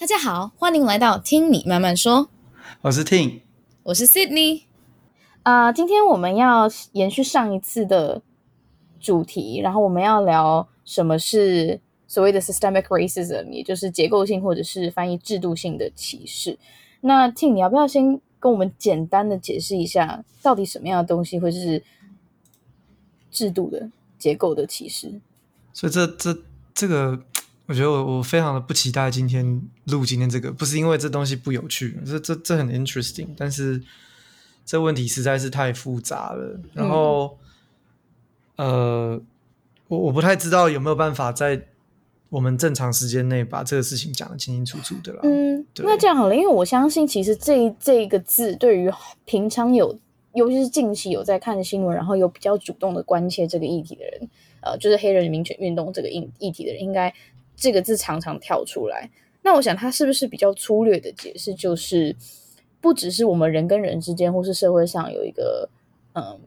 大家好，欢迎来到听你慢慢说。我是 Ting，我是 Sydney。啊、呃，今天我们要延续上一次的主题，然后我们要聊什么是所谓的 systemic racism，也就是结构性或者是翻译制度性的歧视。那 Ting，你要不要先跟我们简单的解释一下，到底什么样的东西会是制度的结构的歧视？所以这这这个。我觉得我我非常的不期待今天录今天这个，不是因为这东西不有趣，这这这很 interesting，但是这问题实在是太复杂了。然后，嗯、呃，我我不太知道有没有办法在我们正常时间内把这个事情讲得清清楚楚的啦。嗯，那这样好了，因为我相信其实这这个字对于平常有，尤其是近期有在看新闻，然后有比较主动的关切这个议题的人，呃，就是黑人民权运动这个议议题的人，应该。这个字常常跳出来，那我想它是不是比较粗略的解释，就是不只是我们人跟人之间，或是社会上有一个嗯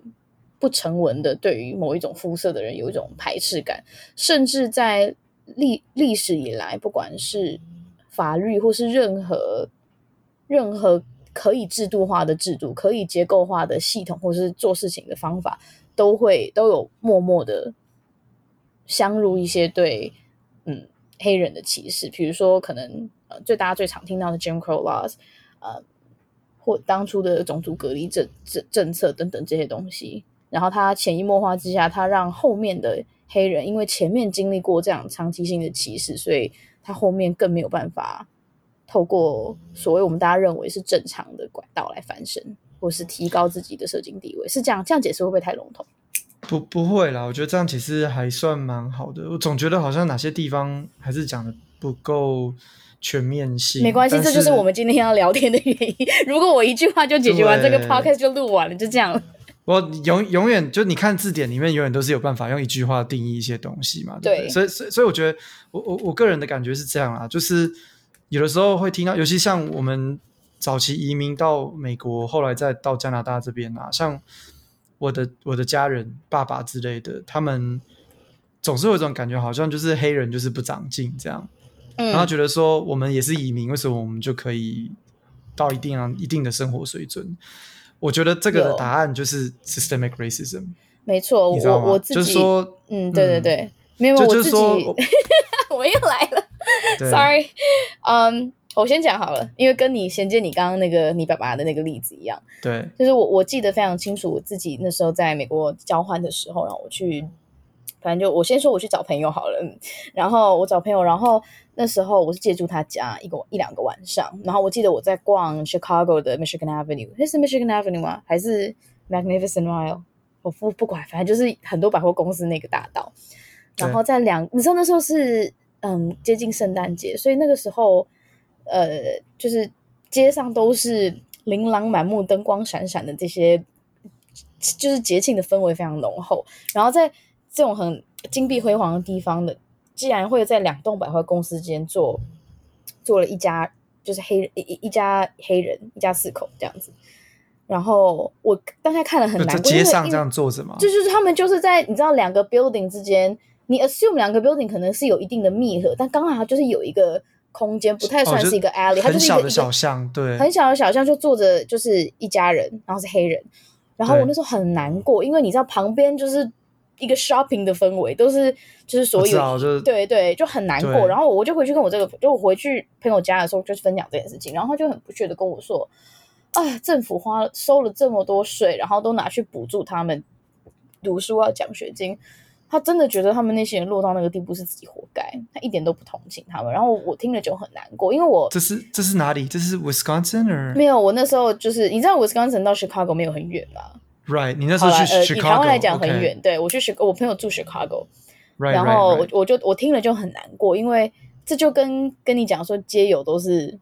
不成文的对于某一种肤色的人有一种排斥感，甚至在历历史以来，不管是法律或是任何任何可以制度化的制度、可以结构化的系统，或是做事情的方法，都会都有默默的相入一些对嗯。黑人的歧视，比如说可能呃，最大家最常听到的 Jim Crow laws，呃，或当初的种族隔离政政政策等等这些东西，然后他潜移默化之下，他让后面的黑人因为前面经历过这样长期性的歧视，所以他后面更没有办法透过所谓我们大家认为是正常的管道来翻身，或是提高自己的社经地位，是这样？这样解释会不会太笼统？不不会啦，我觉得这样其实还算蛮好的。我总觉得好像哪些地方还是讲的不够全面性。没关系，这就是我们今天要聊天的原因。如果我一句话就解决完这个 podcast 就录完了，就这样。我永永远就你看字典里面永远都是有办法用一句话定义一些东西嘛。对，对，对，所以所以所以我觉得我我我个人的感觉是这样啊，就是有的时候会听到，尤其像我们早期移民到美国，后来再到加拿大这边啊，像。我的我的家人、爸爸之类的，他们总是有一种感觉，好像就是黑人就是不长进这样，嗯、然后觉得说我们也是移民，为什么我们就可以到一定啊一定的生活水准？我觉得这个的答案就是 systemic racism。没错，我我自己就是说，嗯，对对对，嗯、没有，我自己，我又来了，sorry，嗯、um,。我先讲好了，因为跟你衔接你刚刚那个你爸爸的那个例子一样，对，就是我我记得非常清楚，我自己那时候在美国交换的时候，然后我去，反正就我先说我去找朋友好了，然后我找朋友，然后那时候我是借住他家一个一两个晚上，然后我记得我在逛 Chicago 的 Michigan Avenue，那是 Michigan Avenue 吗？还是 Magnificent Mile？我不不管，反正就是很多百货公司那个大道，然后在两，你知道那时候是嗯接近圣诞节，所以那个时候。呃，就是街上都是琳琅满目、灯光闪闪的这些，就是节庆的氛围非常浓厚。然后在这种很金碧辉煌的地方的，既然会在两栋百货公司之间做做了一家，就是黑一一家黑人一家四口这样子。然后我当下看了很难过，在街上这样坐着吗？就就是他们就是在你知道两个 building 之间，你 assume 两个 building 可能是有一定的密合，但刚好就是有一个。空间不太算是一个 alley，、哦、它就是一个很小的小巷，对，很小的小巷就坐着就是一家人，然后是黑人，然后我那时候很难过，因为你知道旁边就是一个 shopping 的氛围，都是就是所有，就是、对对，就很难过。然后我就回去跟我这个，就我回去朋友家的时候，就分享这件事情，然后他就很不屑的跟我说：“啊，政府花了收了这么多税，然后都拿去补助他们读书啊，奖学金。”他真的觉得他们那些人落到那个地步是自己活该，他一点都不同情他们。然后我听了就很难过，因为我这是这是哪里？这是 Wisconsin 没有，我那时候就是你知道 Wisconsin 到 Chicago 没有很远吗？Right，你那时候去 Chicago，呃、以台湾来讲很远。对，我去 Chicago，我朋友住 Chicago，然后我我就我听了就很难过，因为这就跟跟你讲说街友都是。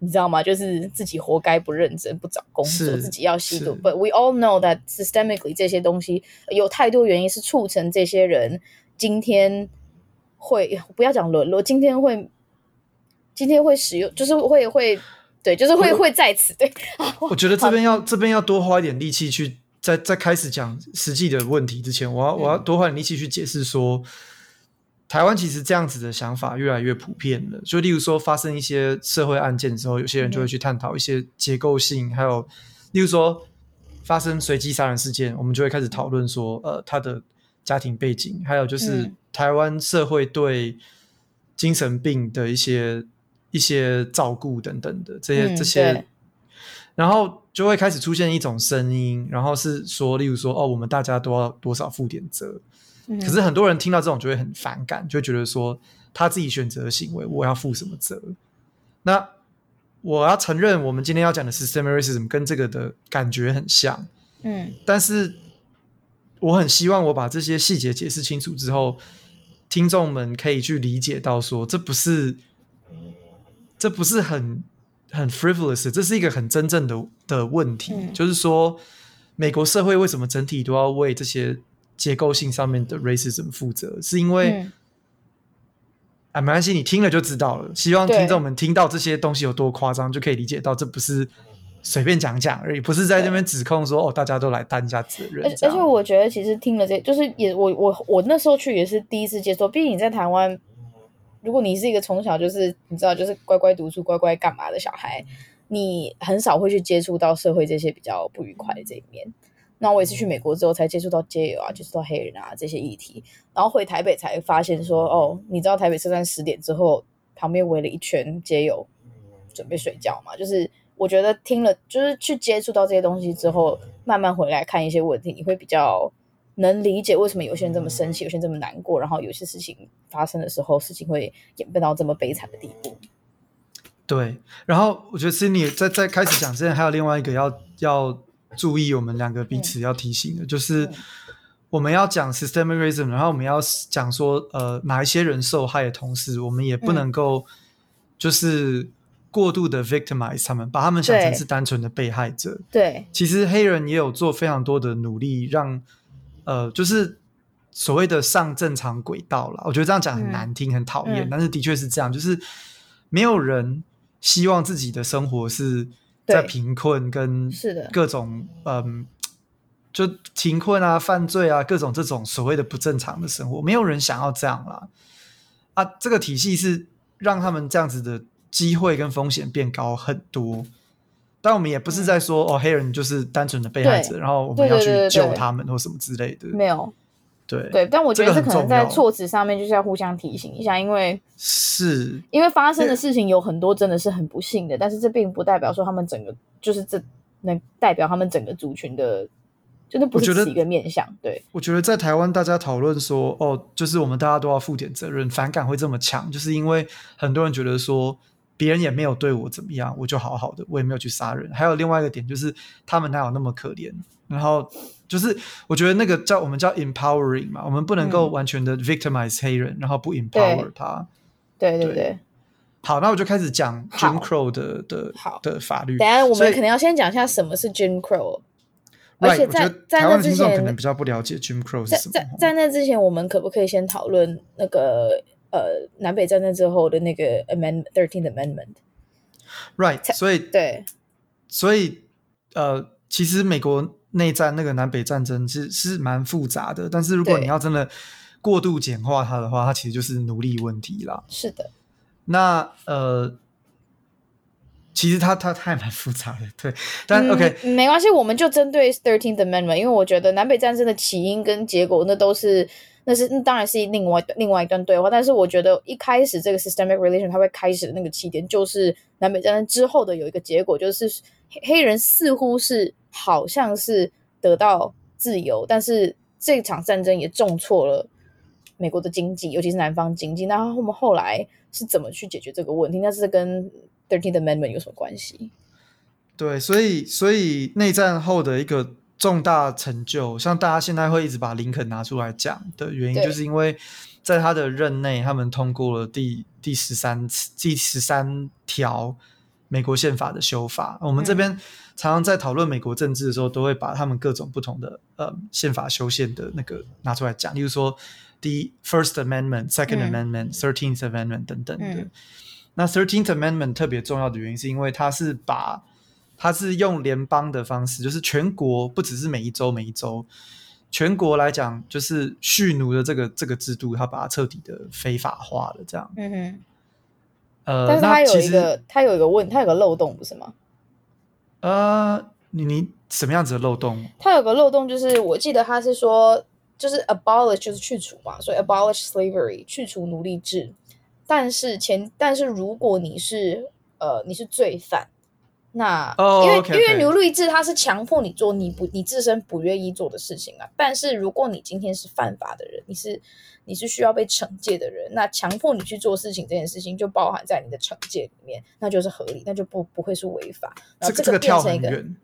你知道吗？就是自己活该不认真不找工作，自己要吸毒。But we all know that systemically 这些东西有太多原因是促成这些人今天会不要讲沦落，今天会今天会使用，就是会会对，就是会我会在此对。我觉得这边要这边要多花一点力气去在在开始讲实际的问题之前，我要、嗯、我要多花点力气去解释说，台湾其实这样子的想法越来越普遍了。就例如说，发生一些社会案件之后，有些人就会去探讨一些结构性，还有例如说发生随机杀人事件，我们就会开始讨论说，呃，他的家庭背景，还有就是台湾社会对精神病的一些一些照顾等等的这些这些，然后就会开始出现一种声音，然后是说，例如说，哦，我们大家都要多少负点责。可是很多人听到这种就会很反感，就会觉得说他自己选择的行为，我要负什么责？那我要承认，我们今天要讲的 systemic racism 跟这个的感觉很像，嗯，但是我很希望我把这些细节解释清楚之后，听众们可以去理解到说，这不是，这不是很很 frivolous，这是一个很真正的的问题，嗯，就是说美国社会为什么整体都要为这些。结构性上面的 racism 负责，是因为、嗯、啊，没关系，你听了就知道了。希望听众们听到这些东西有多夸张，就可以理解到这不是随便讲讲而已，不是在那边指控说哦，大家都来担一下责任。而且我觉得，其实听了这，就是也我我我那时候去也是第一次接受。毕竟你在台湾，如果你是一个从小就是你知道就是乖乖读书、乖乖干嘛的小孩，你很少会去接触到社会这些比较不愉快的这一面。那我也是去美国之后才接触到街友啊，接触到黑人啊这些议题，然后回台北才发现说，哦，你知道台北车站十点之后旁边围了一圈街友，准备睡觉嘛？就是我觉得听了，就是去接触到这些东西之后，慢慢回来看一些问题，你会比较能理解为什么有些人这么生气，有些人这么难过，然后有些事情发生的时候，事情会演变到这么悲惨的地步。对，然后我觉得 Sydney 在在开始讲之前，还有另外一个要要。注意，我们两个彼此要提醒的，嗯、就是我们要讲 systemic racism，然后我们要讲说，呃，哪一些人受害的同时，我们也不能够就是过度的 victimize 他们，把他们想成是单纯的被害者。对，其实黑人也有做非常多的努力让，让呃，就是所谓的上正常轨道了。我觉得这样讲很难听，嗯、很讨厌，嗯、但是的确是这样，就是没有人希望自己的生活是。在贫困跟是的各种嗯，就贫困啊、犯罪啊、各种这种所谓的不正常的生活，没有人想要这样啦。啊，这个体系是让他们这样子的机会跟风险变高很多。但我们也不是在说、嗯、哦，黑人就是单纯的被害者，然后我们要去救他们或什么之类的。没有。对对，但我觉得这可能在措辞上面就是要互相提醒一下，因为是因为发生的事情有很多真的是很不幸的，但是这并不代表说他们整个就是这能代表他们整个族群的，真的不是一个面向。对，我觉得在台湾大家讨论说哦，就是我们大家都要负点责任，反感会这么强，就是因为很多人觉得说别人也没有对我怎么样，我就好好的，我也没有去杀人。还有另外一个点就是他们哪有那么可怜，然后。就是我觉得那个叫我们叫 empowering 嘛，我们不能够完全的 victimize 黑人，嗯、然后不 empower 他。对对对，对。好，那我就开始讲 Jim Crow 的的的法律。等下我们可能要先讲一下什么是 Jim Crow。而且在在那之前，可能比较不了解 Jim Crow 是什么。在在，在那之前，我们可不可以先讨论那个呃南北战争之后的那个 Amendment Thirteenth Amendment？Right，所以对，所以呃，其实美国。内战那个南北战争是是蛮复杂的，但是如果你要真的过度简化它的话，它其实就是奴隶问题啦。是的，那呃，其实它它它也蛮复杂的，对。但、嗯、OK，没关系，我们就针对 Thirteenth Amendment，因为我觉得南北战争的起因跟结果，那都是那是那当然是另外另外一段对话。但是我觉得一开始这个 Systemic Relation 它会开始的那个起点，就是南北战争之后的有一个结果，就是黑黑人似乎是。好像是得到自由，但是这场战争也重挫了美国的经济，尤其是南方经济。那我们后来是怎么去解决这个问题？那是跟 Thirteenth Amendment 有什么关系？对，所以所以内战后的一个重大成就，像大家现在会一直把林肯拿出来讲的原因，就是因为在他的任内，他们通过了第第十三次第十三条美国宪法的修法。我们这边。嗯常常在讨论美国政治的时候，都会把他们各种不同的呃宪法修宪的那个拿出来讲，例如说第一 First Amendment、Second Amendment、Thirteenth Amendment 等等的。嗯、那 Thirteenth Amendment 特别重要的原因，是因为它是把它是用联邦的方式，就是全国不只是每一周每一周，全国来讲，就是蓄奴的这个这个制度，他把它彻底的非法化了，这样。嗯哼。呃，但是它有一个，它有一个问，它有个漏洞，不是吗？呃，你你什么样子的漏洞？它有个漏洞，就是我记得他是说，就是 abolish 就是去除嘛，所以 abolish slavery 去除奴隶制。但是前，但是如果你是呃你是罪犯。那，oh, 因为 okay, okay. 因为奴隶制它是强迫你做你不你自身不愿意做的事情啊。但是如果你今天是犯法的人，你是你是需要被惩戒的人，那强迫你去做事情这件事情就包含在你的惩戒里面，那就是合理，那就不不会是违法。这个这个跳很远，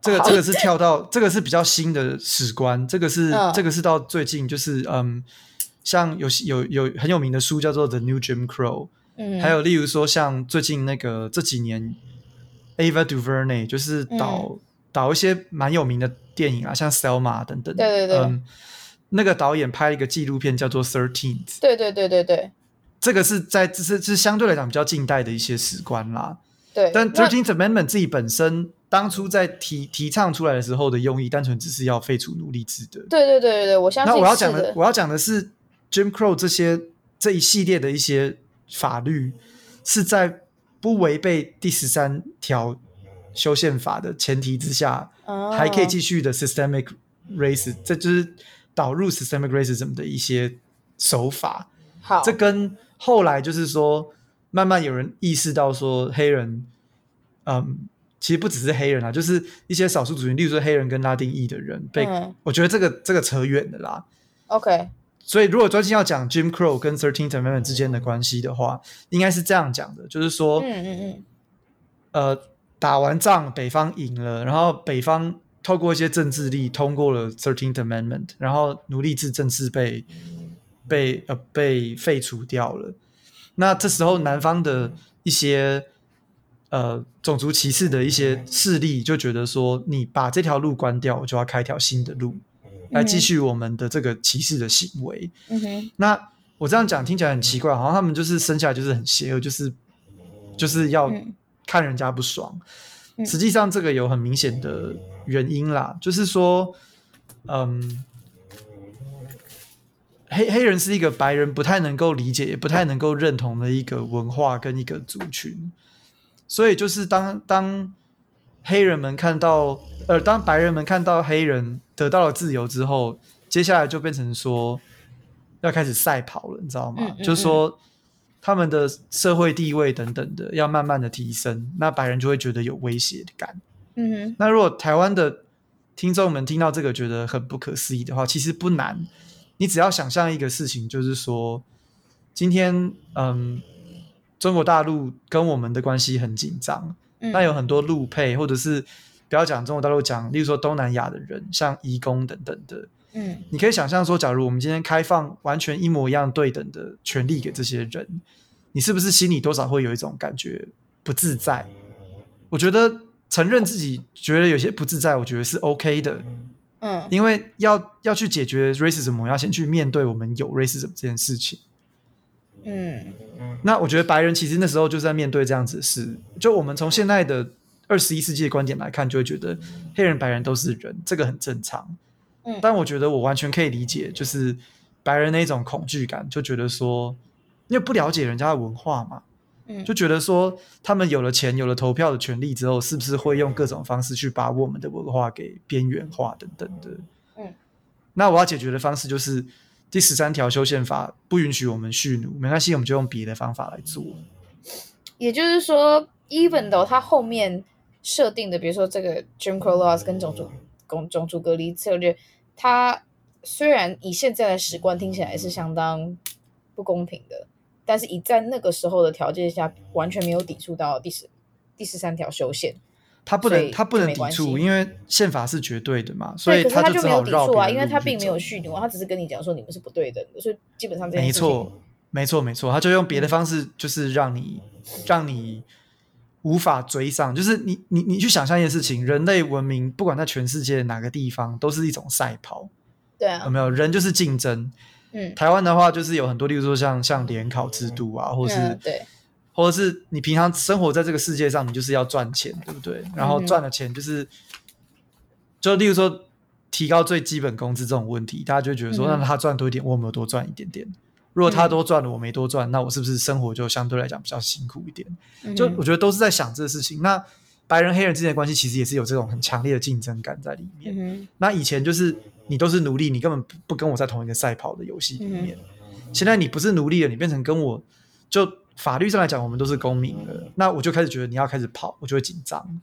这个这个是跳到这个是比较新的史观，这个是、嗯、这个是到最近就是嗯，像有有有很有名的书叫做《The New Jim Crow》，嗯，还有例如说像最近那个这几年。Ava DuVernay 就是导、嗯、导一些蛮有名的电影啊，像 Selma 等等。对对对。嗯，那个导演拍了一个纪录片叫做 Thirteenth。对对对对对。这个是在这是这是相对来讲比较近代的一些史观啦。对。但 Thirteenth Amendment 自己本身当初在提提倡出来的时候的用意，单纯只是要废除奴隶制的。对对对对对，我相信。那我要讲的我要讲的是 Jim Crow 这些这一系列的一些法律是在。不违背第十三条修宪法的前提之下，oh. 还可以继续的 systemic racism，这就是导入 systemic racism 的一些手法。好，这跟后来就是说，慢慢有人意识到说，黑人，嗯，其实不只是黑人啊，就是一些少数族群，例如说黑人跟拉丁裔的人被，嗯、我觉得这个这个扯远的啦。OK。所以，如果专心要讲 Jim Crow 跟 Thirteenth Amendment 之间的关系的话，应该是这样讲的，就是说，嗯嗯嗯，呃，打完仗，北方赢了，然后北方透过一些政治力通过了 Thirteenth Amendment，然后奴隶制正式被被呃被废除掉了。那这时候，南方的一些呃种族歧视的一些势力就觉得说，你把这条路关掉，我就要开一条新的路。来继续我们的这个歧视的行为。嗯哼，那我这样讲听起来很奇怪，好像他们就是生下来就是很邪恶，就是就是要看人家不爽。嗯、实际上，这个有很明显的原因啦，就是说，嗯，黑黑人是一个白人不太能够理解、也不太能够认同的一个文化跟一个族群，所以就是当当黑人们看到。呃，当白人们看到黑人得到了自由之后，接下来就变成说要开始赛跑了，你知道吗？嗯嗯嗯，就是说他们的社会地位等等的要慢慢的提升，那白人就会觉得有威胁感。嗯哼，那如果台湾的听众们听到这个觉得很不可思议的话，其实不难，你只要想象一个事情，就是说今天嗯，中国大陆跟我们的关系很紧张，那、嗯、有很多路配或者是。不要讲中国大陆，讲例如说东南亚的人，像移工等等的，嗯，你可以想象说，假如我们今天开放完全一模一样对等的权利给这些人，你是不是心里多少会有一种感觉不自在？我觉得承认自己觉得有些不自在，我觉得是 OK 的，嗯，因为要要去解决 racism，我们要先去面对我们有 racism 这件事情，嗯，那我觉得白人其实那时候就在面对这样子的事，就我们从现在的。二十一世纪的观点来看，就会觉得黑人、白人都是人，这个很正常。嗯，但我觉得我完全可以理解，就是白人那种恐惧感，就觉得说，因为不了解人家的文化嘛，嗯，就觉得说，他们有了钱、有了投票的权利之后，是不是会用各种方式去把我们的文化给边缘化等等的。嗯，那我要解决的方式就是第十三条修宪法不允许我们蓄奴，没关系，我们就用别的方法来做。也就是说，even though 他后面。设定的，比如说这个 Jim Crow laws 跟种族种种族隔离策略，它虽然以现在的史观听起来是相当不公平的，但是以在那个时候的条件下，完全没有抵触到第十第十三条修宪。它不能，他不能抵触，因为宪法是绝对的嘛，所以他就没有抵触啊，因为他并没有蓄奴，他只是跟你讲说你们是不对的，所以基本上这没错，没错，没错，他就用别的方式，就是让你、嗯、让你。无法追上，就是你你你去想象一件事情，人类文明不管在全世界哪个地方，都是一种赛跑。对啊，有没有人就是竞争？嗯，台湾的话就是有很多，例如说像像联考制度啊，或是、嗯、对，或者是你平常生活在这个世界上，你就是要赚钱，对不对？然后赚了钱就是，嗯、就例如说。提高最基本工资这种问题，大家就觉得说，嗯、那他赚多一点，我有没有多赚一点点？如果他多赚了，我没多赚，嗯、那我是不是生活就相对来讲比较辛苦一点？嗯、就我觉得都是在想这个事情。那白人黑人之间的关系其实也是有这种很强烈的竞争感在里面。嗯、那以前就是你都是奴隶，你根本不跟我在同一个赛跑的游戏里面。嗯、现在你不是奴隶了，你变成跟我就法律上来讲，我们都是公民了。那我就开始觉得你要开始跑，我就会紧张。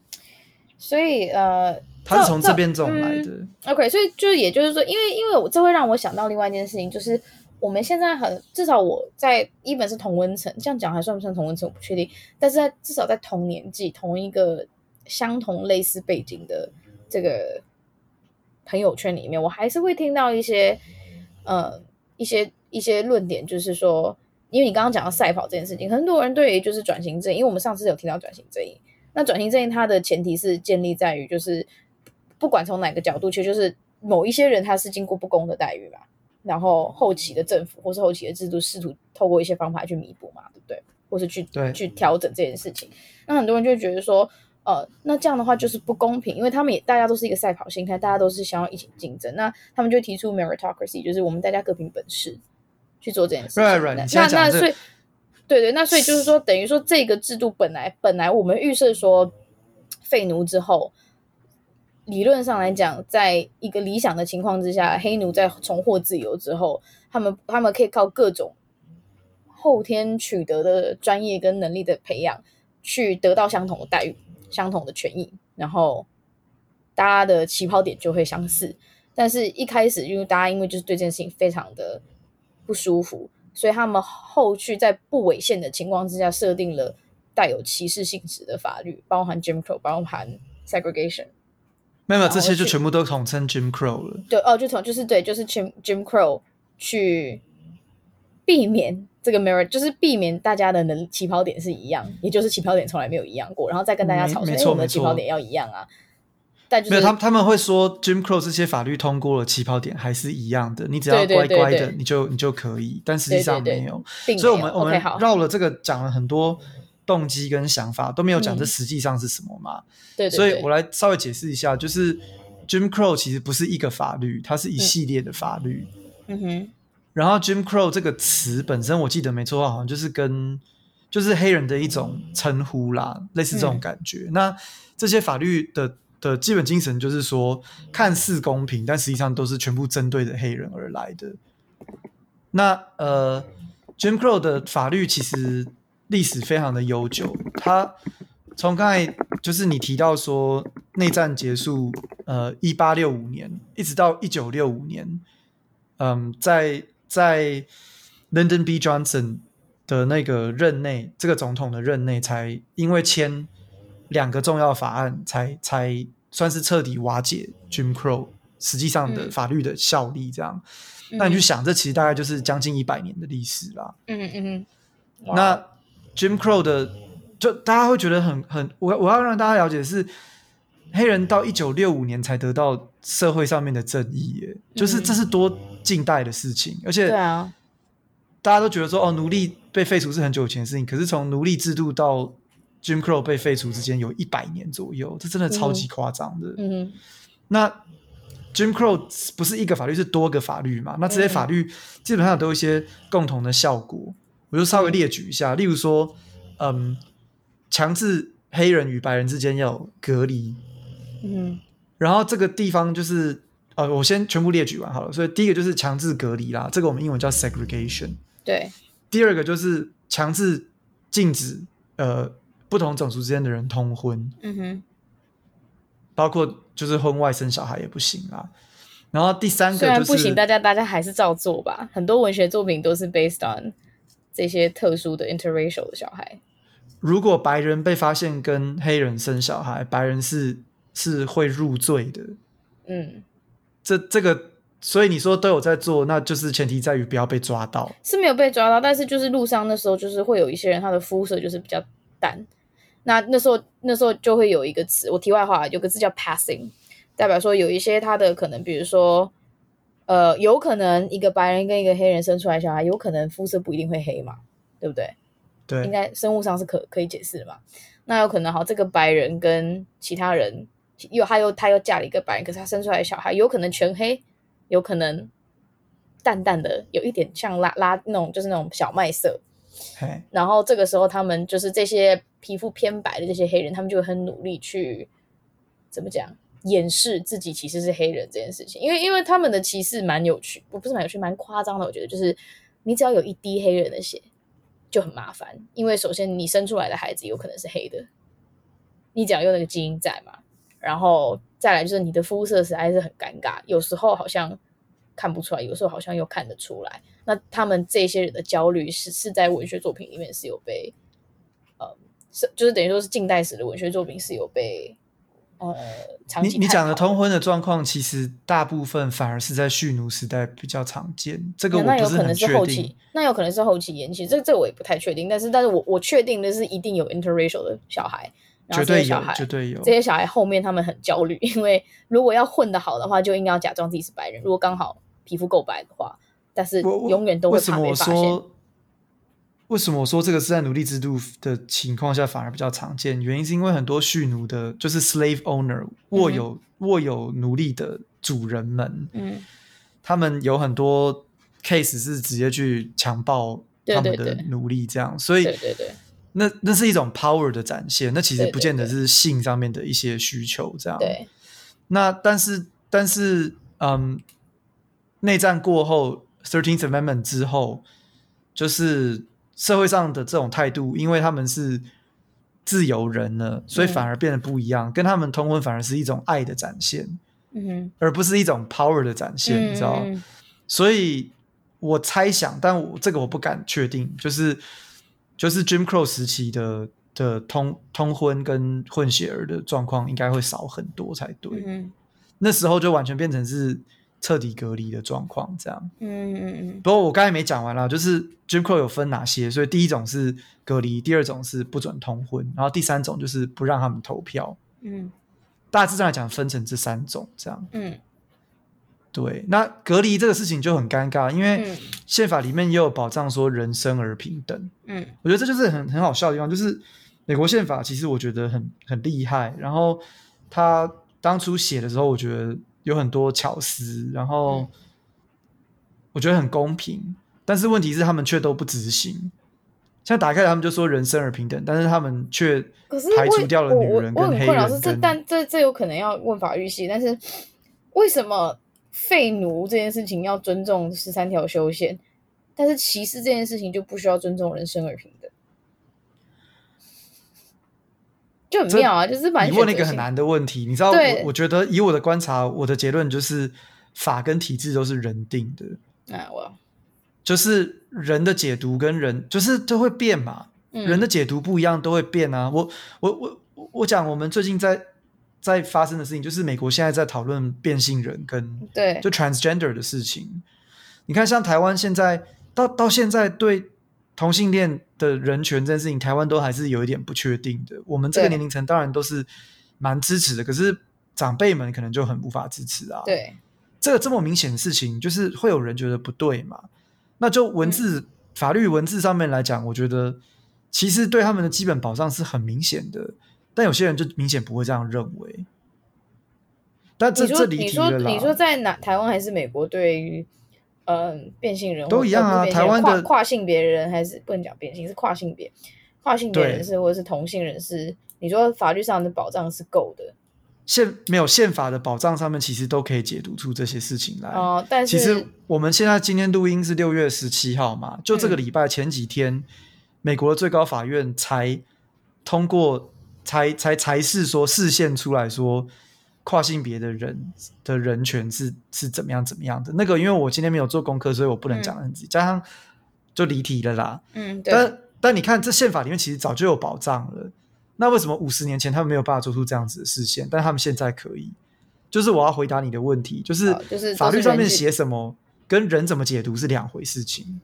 所以呃，他是从这边走来的。嗯、OK，所以就是也就是说，因为因为我这会让我想到另外一件事情，就是。我们现在很至少我在一本是同温层，这样讲还算不算同温层我不确定，但是在至少在同年纪、同一个相同类似背景的这个朋友圈里面，我还是会听到一些呃一些一些论点，就是说，因为你刚刚讲到赛跑这件事情，很多人对于就是转型正义，因为我们上次有提到转型正义，那转型正义它的前提是建立在于就是不管从哪个角度，其实就是某一些人他是经过不公的待遇吧。然后后期的政府或是后期的制度试图透过一些方法去弥补嘛，对不对？或是去对去调整这件事情。那很多人就会觉得说，呃，那这样的话就是不公平，因为他们也大家都是一个赛跑心态，大家都是想要一起竞争。那他们就提出 meritocracy，就是我们大家各凭本事去做这件事情。Right, right, 那那所以对对，那所以就是说，等于说这个制度本来本来我们预设说废奴之后。理论上来讲，在一个理想的情况之下，黑奴在重获自由之后，他们他们可以靠各种后天取得的专业跟能力的培养，去得到相同的待遇、相同的权益，然后大家的起跑点就会相似。但是，一开始因为大家因为就是对这件事情非常的不舒服，所以他们后续在不违宪的情况之下，设定了带有歧视性质的法律，包含 Jim Crow，包含 segregation。没有，这些就全部都统称 Jim Crow 了。对哦，就统就是对，就是 Jim Jim Crow 去避免这个 merit，就是避免大家的能起跑点是一样，也就是起跑点从来没有一样过，然后再跟大家吵说，哎，我们的起跑点要一样啊。但就是、没有，他们他们会说 Jim Crow 这些法律通过了，起跑点还是一样的，你只要乖乖的，你就你就可以。但实际上没有，对对对，所以我们我们绕了这个讲了很多。动机跟想法都没有讲，这实际上是什么嘛？嗯、对，所以我来稍微解释一下，就是 Jim Crow 其实不是一个法律，它是一系列的法律。嗯哼。然后 Jim Crow 这个词本身，我记得没错，好像就是跟就是黑人的一种称呼啦，嗯、类似这种感觉。嗯、那这些法律的的基本精神就是说，看似公平，但实际上都是全部针对着黑人而来的。那呃，Jim Crow 的法律其实。历史非常的悠久，它从刚才就是你提到说内战结束，呃，一八六五年一直到一九六五年，嗯，在在 Lyndon B. Johnson 的那个任内，这个总统的任内，才因为签两个重要法案，才才算是彻底瓦解 Jim Crow 实际上的法律的效力。这样，嗯、那你去想，这其实大概就是将近一百年的历史啦。嗯嗯嗯，那。Jim Crow 的，就大家会觉得很很，我我要让大家了解的是，黑人到一九六五年才得到社会上面的正义，耶，就是这是多近代的事情，而且，对啊，大家都觉得说，哦，奴隶被废除是很久以前的事情，可是从奴隶制度到 Jim Crow 被废除之间有一百年左右，这真的超级夸张的。嗯，那 Jim Crow 不是一个法律，是多个法律嘛？那这些法律基本上都有一些共同的效果。我就稍微列举一下，例如说，嗯，强制黑人与白人之间要隔离，嗯，然后这个地方就是，呃，我先全部列举完好了。所以第一个就是强制隔离啦，这个我们英文叫 segregation。对。第二个就是强制禁止呃不同种族之间的人通婚，嗯哼，包括就是婚外生小孩也不行啊。然后第三个就是不行，大家大家还是照做吧。很多文学作品都是 based on。这些特殊的 interracial 的小孩，如果白人被发现跟黑人生小孩，白人是是会入罪的。嗯，这这个，所以你说都有在做，那就是前提在于不要被抓到。是没有被抓到，但是就是路上那时候就是会有一些人，他的肤色就是比较淡。那那时候那时候就会有一个词，我题外话有个字叫 passing，代表说有一些他的可能，比如说。呃，有可能一个白人跟一个黑人生出来小孩，有可能肤色不一定会黑嘛，对不对？对，应该生物上是可可以解释的嘛。那有可能哈，这个白人跟其他人又他又他又嫁了一个白人，可是他生出来的小孩有可能全黑，有可能淡淡的有一点像拉拉那种就是那种小麦色。然后这个时候他们就是这些皮肤偏白的这些黑人，他们就很努力去怎么讲掩饰自己其实是黑人这件事情，因为因为他们的歧视蛮有趣，不不是蛮有趣，蛮夸张的。我觉得就是你只要有一滴黑人的血就很麻烦，因为首先你生出来的孩子有可能是黑的，你只要有那个基因在嘛。然后再来就是你的肤色实在是很尴尬，有时候好像看不出来，有时候好像又看得出来。那他们这些人的焦虑是是在文学作品里面是有被，呃，是就是等于说是近代史的文学作品是有被，呃，长期你你讲的通婚的状况，其实大部分反而是在蓄奴时代比较常见。这个我不是很确定。那有可能是后期，那有可能是后期延期，这这我也不太确定。但是但是我我确定的是一定有 interracial 的小孩。绝对有，绝对有。这些小孩后面他们很焦虑，因为如果要混得好的话，就应该要假装自己是白人。如果刚好皮肤够白的话，但是永远都会怕被发现。为什么我说，为什么我说这个是在奴隶制度的情况下反而比较常见？原因是因为很多蓄奴的，就是 slave owner 握有、嗯、握有奴隶的主人们，嗯，他们有很多 case 是直接去强暴他们的奴隶，这样，对对对，所以对对对。那那是一种 power 的展现，那其实不见得是性上面的一些需求，这样。对。那但是但是，嗯，内战过后，Thirteenth Amendment 之后，就是社会上的这种态度，因为他们是自由人了，所以反而变得不一样。嗯、跟他们通婚反而是一种爱的展现，嗯，而不是一种 power 的展现，嗯、你知道？所以我猜想，但我这个我不敢确定，就是。就是 Jim Crow 时期的的通通婚跟混血儿的状况应该会少很多才对。嗯，那时候就完全变成是彻底隔离的状况，这样。嗯嗯嗯。不过我刚才没讲完啦，就是 Jim Crow 有分哪些？所以第一种是隔离，第二种是不准通婚，然后第三种就是不让他们投票。嗯，大致上来讲分成这三种，这样。嗯。对，那隔离这个事情就很尴尬，因为宪法里面也有保障说人生而平等。嗯，我觉得这就是很很好笑的地方，就是美国宪法其实我觉得很很厉害，然后他当初写的时候，我觉得有很多巧思，然后我觉得很公平，但是问题是他们却都不执行。像打开他们就说人生而平等，但是他们却排除掉了女人跟黑人。我我我很困扰是这，但这这有可能要问法律系，但是为什么？废奴这件事情要尊重十三条修宪，但是歧视这件事情就不需要尊重人生而平等，就很妙啊！就是蛮你问了一个很难的问题，你知道？对我我觉得以我的观察，我的结论就是法跟体制都是人定的。啊，我就是人的解读跟人就是都会变嘛，嗯、人的解读不一样都会变啊。我我我我讲，我们最近在。在发生的事情就是美国现在在讨论变性人跟对就 transgender 的事情。你看，像台湾现在到到现在对同性恋的人权这件事情，台湾都还是有一点不确定的。我们这个年龄层当然都是蛮支持的，可是长辈们可能就很无法支持啊。对，这个这么明显的事情，就是会有人觉得不对嘛？那就文字、嗯、法律文字上面来讲，我觉得其实对他们的基本保障是很明显的。但有些人就明显不会这样认为。但这这离题了啦。你说在哪？台湾还是美国？对于嗯变性人都一样啊。台湾的跨性别人还是不能讲变性，是跨性别跨性别人士或者是同性人士。你说法律上的保障是够的？宪没有宪法的保障上面，其实都可以解读出这些事情来。哦，但是其实我们现在今天录音是六月十七号嘛？就这个礼拜前几天，嗯、美国的最高法院才通过。才才才是说，释宪出来说，跨性别的人的人权是是怎么样怎么样的那个，因为我今天没有做功课，所以我不能讲很仔细，嗯、加上就离题了啦。嗯，对。但但你看，这宪法里面其实早就有保障了。那为什么五十年前他们没有办法做出这样子的释宪，但他们现在可以？就是我要回答你的问题，就是就是法律上面写什么，跟人怎么解读是两回事情。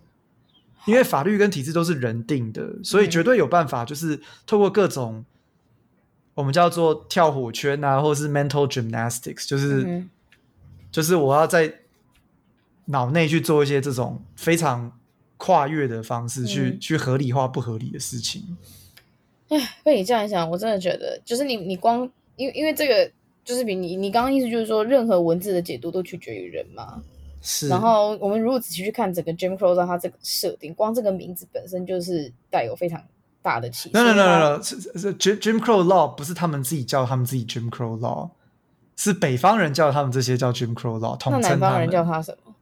因为法律跟体制都是人定的，所以绝对有办法，就是透过各种。我们叫做跳火圈啊，或者是 mental gymnastics，就是、嗯、就是我要在脑内去做一些这种非常跨越的方式，去、嗯、去合理化不合理的事情。哎，被你这样一想，我真的觉得，就是你你光因为因为这个就是比你你刚刚意思就是说，任何文字的解读都取决于人嘛。是。然后我们如果仔细去看整个 Jim Crow 它这个设定，光这个名字本身就是带有非常大的歧视。no no no no no，是是 Jim Jim Crow Law 不是他们自己叫他们自己 Jim Crow Law，是北方人叫他们这些叫 Jim Crow Law，统称他们。那南方人叫他什么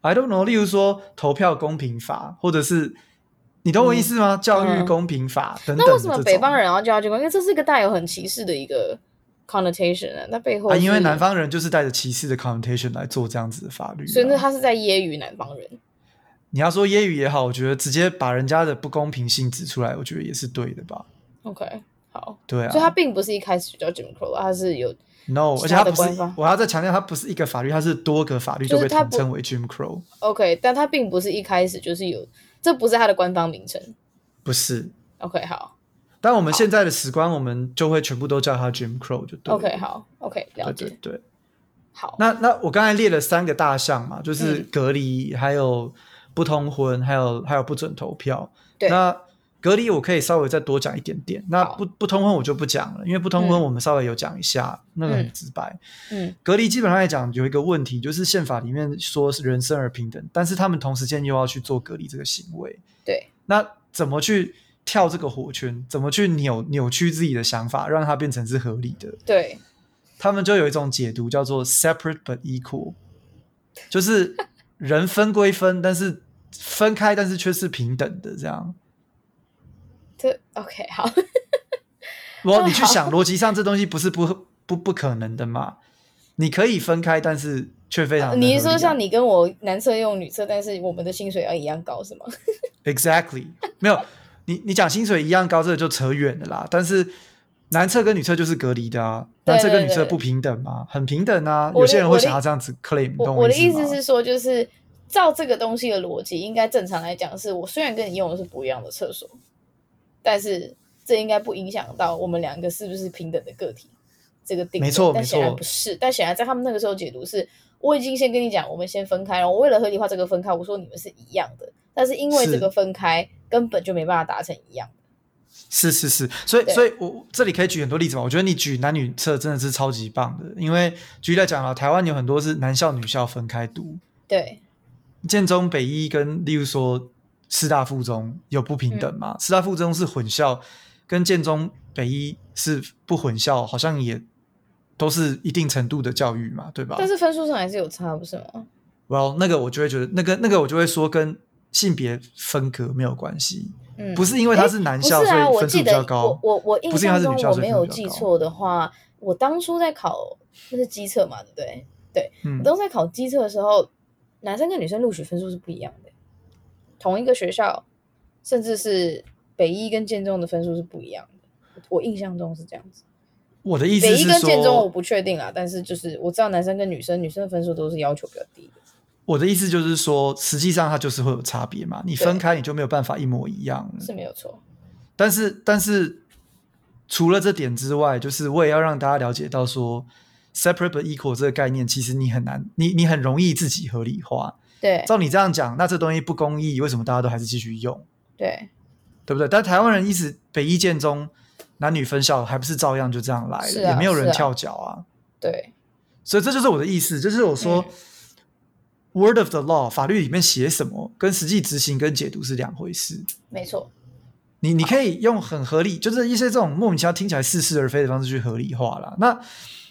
？I don't know。例如说投票公平法，或者是你懂我意思吗？嗯、教育公平法、嗯、等等。那为什么北方人要叫这个？因为这是一个带有很歧视的一个 connotation 啊。那背后啊，因为南方人就是带着歧视的 connotation 来做这样子的法律、啊，所以那他是在揶揄南方人。你要说揶揄也好，我觉得直接把人家的不公平性指出来，我觉得也是对的吧。OK，好，对啊，所以他并不是一开始就叫 Jim Crow，他是有 No，而且他不是，我要再强调，他不是一个法律，他是多个法律就被统称为 Jim Crow。OK，但他并不是一开始就是有，这不是他的官方名称，不是。OK，好，但我们现在的史观，我们就会全部都叫他 Jim Crow 就对。OK，好，OK，了解，对，对，对，好。那那我刚才列了三个大项嘛，就是隔离，还有。不通婚，还有还有不准投票。对，那隔离我可以稍微再多讲一点点。那不不通婚我就不讲了，因为不通婚我们稍微有讲一下，嗯、那个很直白。嗯，隔离基本上来讲有一个问题，就是宪法里面说是人生而平等，但是他们同时间又要去做隔离这个行为。对，那怎么去跳这个火圈？怎么去扭扭曲自己的想法，让它变成是合理的？对，他们就有一种解读叫做 separate but equal，就是人分归分，但是。分开，但是却是平等的，这样。这 OK 好。我你去想，逻辑上这东西不是不不不可能的嘛？你可以分开，但是却非常、啊。你是说像你跟我男厕用女厕，但是我们的薪水要一样高，是吗？Exactly，没有你你讲薪水一样高，这个就扯远了啦。但是男厕跟女厕就是隔离的啊，男厕跟女厕不平等吗？很平等啊。有些人会想要这样子 claim，我我的意思是说，就是。照这个东西的逻辑，应该正常来讲是，我虽然跟你用的是不一样的厕所，但是这应该不影响到我们两个是不是平等的个体。这个定义，没错，但显然不是。但显然在他们那个时候解读是，我已经先跟你讲，我们先分开了。我为了合理化这个分开，我说你们是一样的，但是因为这个分开根本就没办法达成一样。是是是，所以所以我这里可以举很多例子嘛。我觉得你举男女厕真的是超级棒的，因为举例来讲啊，台湾有很多是男校女校分开读。对。建中、北一跟例如说师大附中有不平等吗？嗯、师大附中是混校，跟建中、北一是不混校，好像也都是一定程度的教育嘛，对吧？但是分数上还是有差，不是吗？Well，那个我就会觉得，那个那个我就会说跟性别分隔没有关系，嗯，不是因为他是男校，欸啊、所以分数比较高。我我我印象中我没有记错的话，我当初在考那是机测嘛，对不对？对，嗯、我当时在考机测的时候。男生跟女生录取分数是不一样的，同一个学校，甚至是北一跟建中的分数是不一样的。我印象中是这样子。我的意思是说，北一跟建中我不确定啊，但是就是我知道男生跟女生，女生的分数都是要求比较低的。我的意思就是说，实际上它就是会有差别嘛。你分开你就没有办法一模一样，是没有错。但是，但是除了这点之外，就是我也要让大家了解到说。Separate but equal 这个概念，其实你很难，你你很容易自己合理化。对，照你这样讲，那这东西不公义，为什么大家都还是继续用？对，对不对？但台湾人一直北一建中男女分校，还不是照样就这样来了，啊、也没有人跳脚啊。对，所以这就是我的意思，就是我说、嗯、，word of the law，法律里面写什么，跟实际执行跟解读是两回事。没错，你你可以用很合理，就是一些这种莫名其妙听起来似是而非的方式去合理化了。那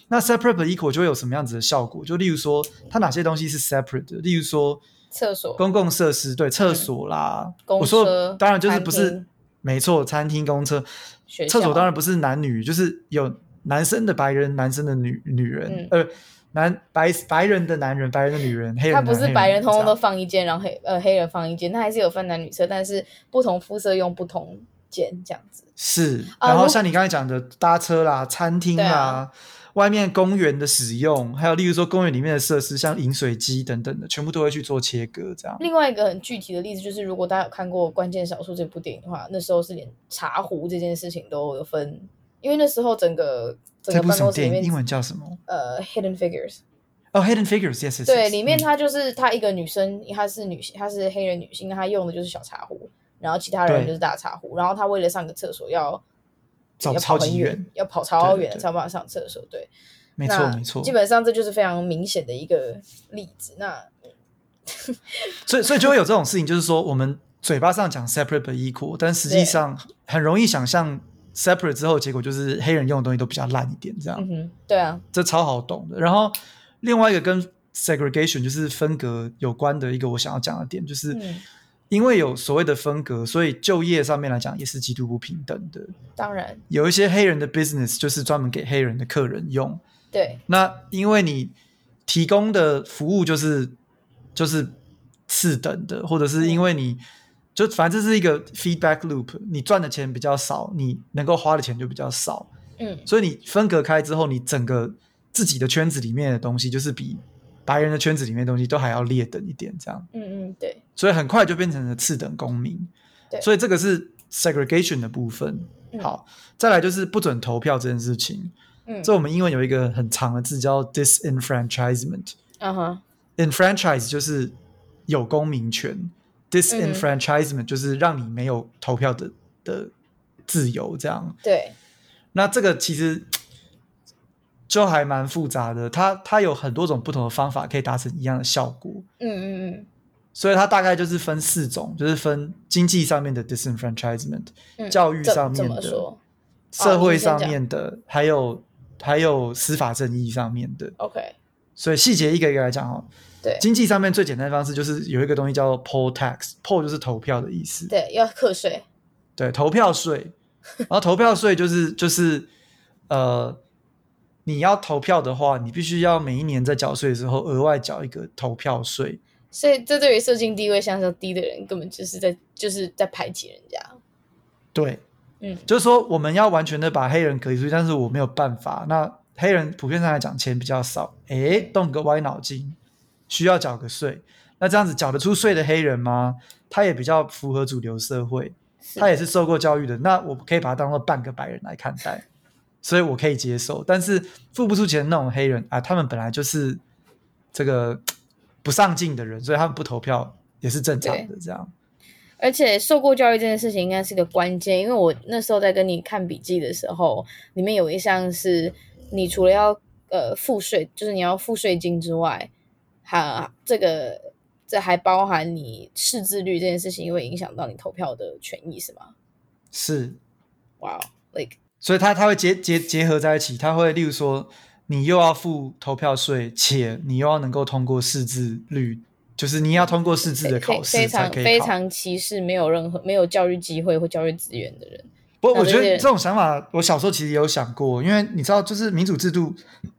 那 separate but equal 就会有什么样子的效果？就例如说，它哪些东西是 separate 的？例如说，厕所、公共设施，对，厕所啦。嗯、我说，当然就是不是厅没错，餐厅、公厕、厕所当然不是男女，就是有男生的白人，男生的女女人，嗯、呃，男白白人的男人，白人的女人，黑人。他不是白人通通都放一间，然后黑呃黑人放一间，他还是有分男女厕，但是不同肤色用不同间这样子。是，然后像你刚才讲的搭车啦、餐厅啦。外面公园的使用，还有例如说公园里面的设施，像饮水机等等的，全部都会去做切割，这样。另外一个很具体的例子就是，如果大家有看过《关键少数》这部电影的话，那时候是连茶壶这件事情都有分，因为那时候整个整个办公室里面，英文叫什么？呃，Hidden Figures。哦，Hidden Figures，yes，对，里面她就是她一个女生，她是女性，她是黑人女性，那她用的就是小茶壶，然后其他人就是大茶壶，然后她为了上个厕所要。要跑很远，要跑超远才有办法上厕所。对，没错没错，基本上这就是非常明显的一个例子。那 所以所以就会有这种事情，就是说我们嘴巴上讲 separate but equal，但实际上很容易想象 separate 之后结果就是黑人用的东西都比较烂一点，这样。嗯哼，对啊，这超好懂的。然后另外一个跟 segregation 就是分隔有关的一个我想要讲的点，就是因为有所谓的分隔，所以就业上面来讲也是极度不平等的。当然，有一些黑人的 business 就是专门给黑人的客人用。对，那因为你提供的服务就是就是次等的，或者是因为你、嗯、就反正这是一个 feedback loop，你赚的钱比较少，你能够花的钱就比较少。嗯，所以你分隔开之后，你整个自己的圈子里面的东西就是比白人的圈子里面的东西都还要劣等一点，这样。嗯嗯，对。所以很快就变成了次等公民。对，所以这个是 segregation 的部分。嗯、好，再来就是不准投票这件事情。嗯，这我们英文有一个很长的字叫 disenfranchisement。嗯哼，enfranchise 就是有公民权，disenfranchisement 就是让你没有投票的的自由，这样。对。那这个其实就还蛮复杂的，它它有很多种不同的方法可以达成一样的效果。嗯嗯嗯。所以它大概就是分四种，就是分经济上面的 disenfranchisement，嗯，教育上面的，社会上面的，哦，还有。还有司法正义上面的，OK，所以细节一个一个来讲哦。对，经济上面最简单的方式就是有一个东西叫做 poll tax，poll 就是投票的意思。对，要课税。对，投票税。然后投票税就是就是呃，你要投票的话，你必须要每一年在缴税的时候额外缴一个投票税。所以这对于社经地位相对低的人，根本就是在就是在排挤人家。对。嗯，就是说我们要完全的把黑人隔离出去，但是我没有办法。那黑人普遍上来讲钱比较少，诶，动个歪脑筋，需要缴个税。那这样子缴得出税的黑人吗？他也比较符合主流社会，他也是受过教育的。那我可以把他当做半个白人来看待，所以我可以接受。但是付不出钱的那种黑人啊，他们本来就是这个不上进的人，所以他们不投票也是正常的。这样。而且受过教育这件事情应该是个关键，因为我那时候在跟你看笔记的时候，里面有一项是，你除了要呃付税，就是你要付税金之外，还这个这还包含你识字率这件事情，会影响到你投票的权益，是吗？是，哇、wow，like，所以他他会结结结合在一起，他会例如说，你又要付投票税，且你又要能够通过识字率。就是你要通过识字的考试，非常非常歧视没有任何没有教育机会或教育资源的人。不过我觉得这种想法，我小时候其实也有想过，因为你知道，就是民主制度，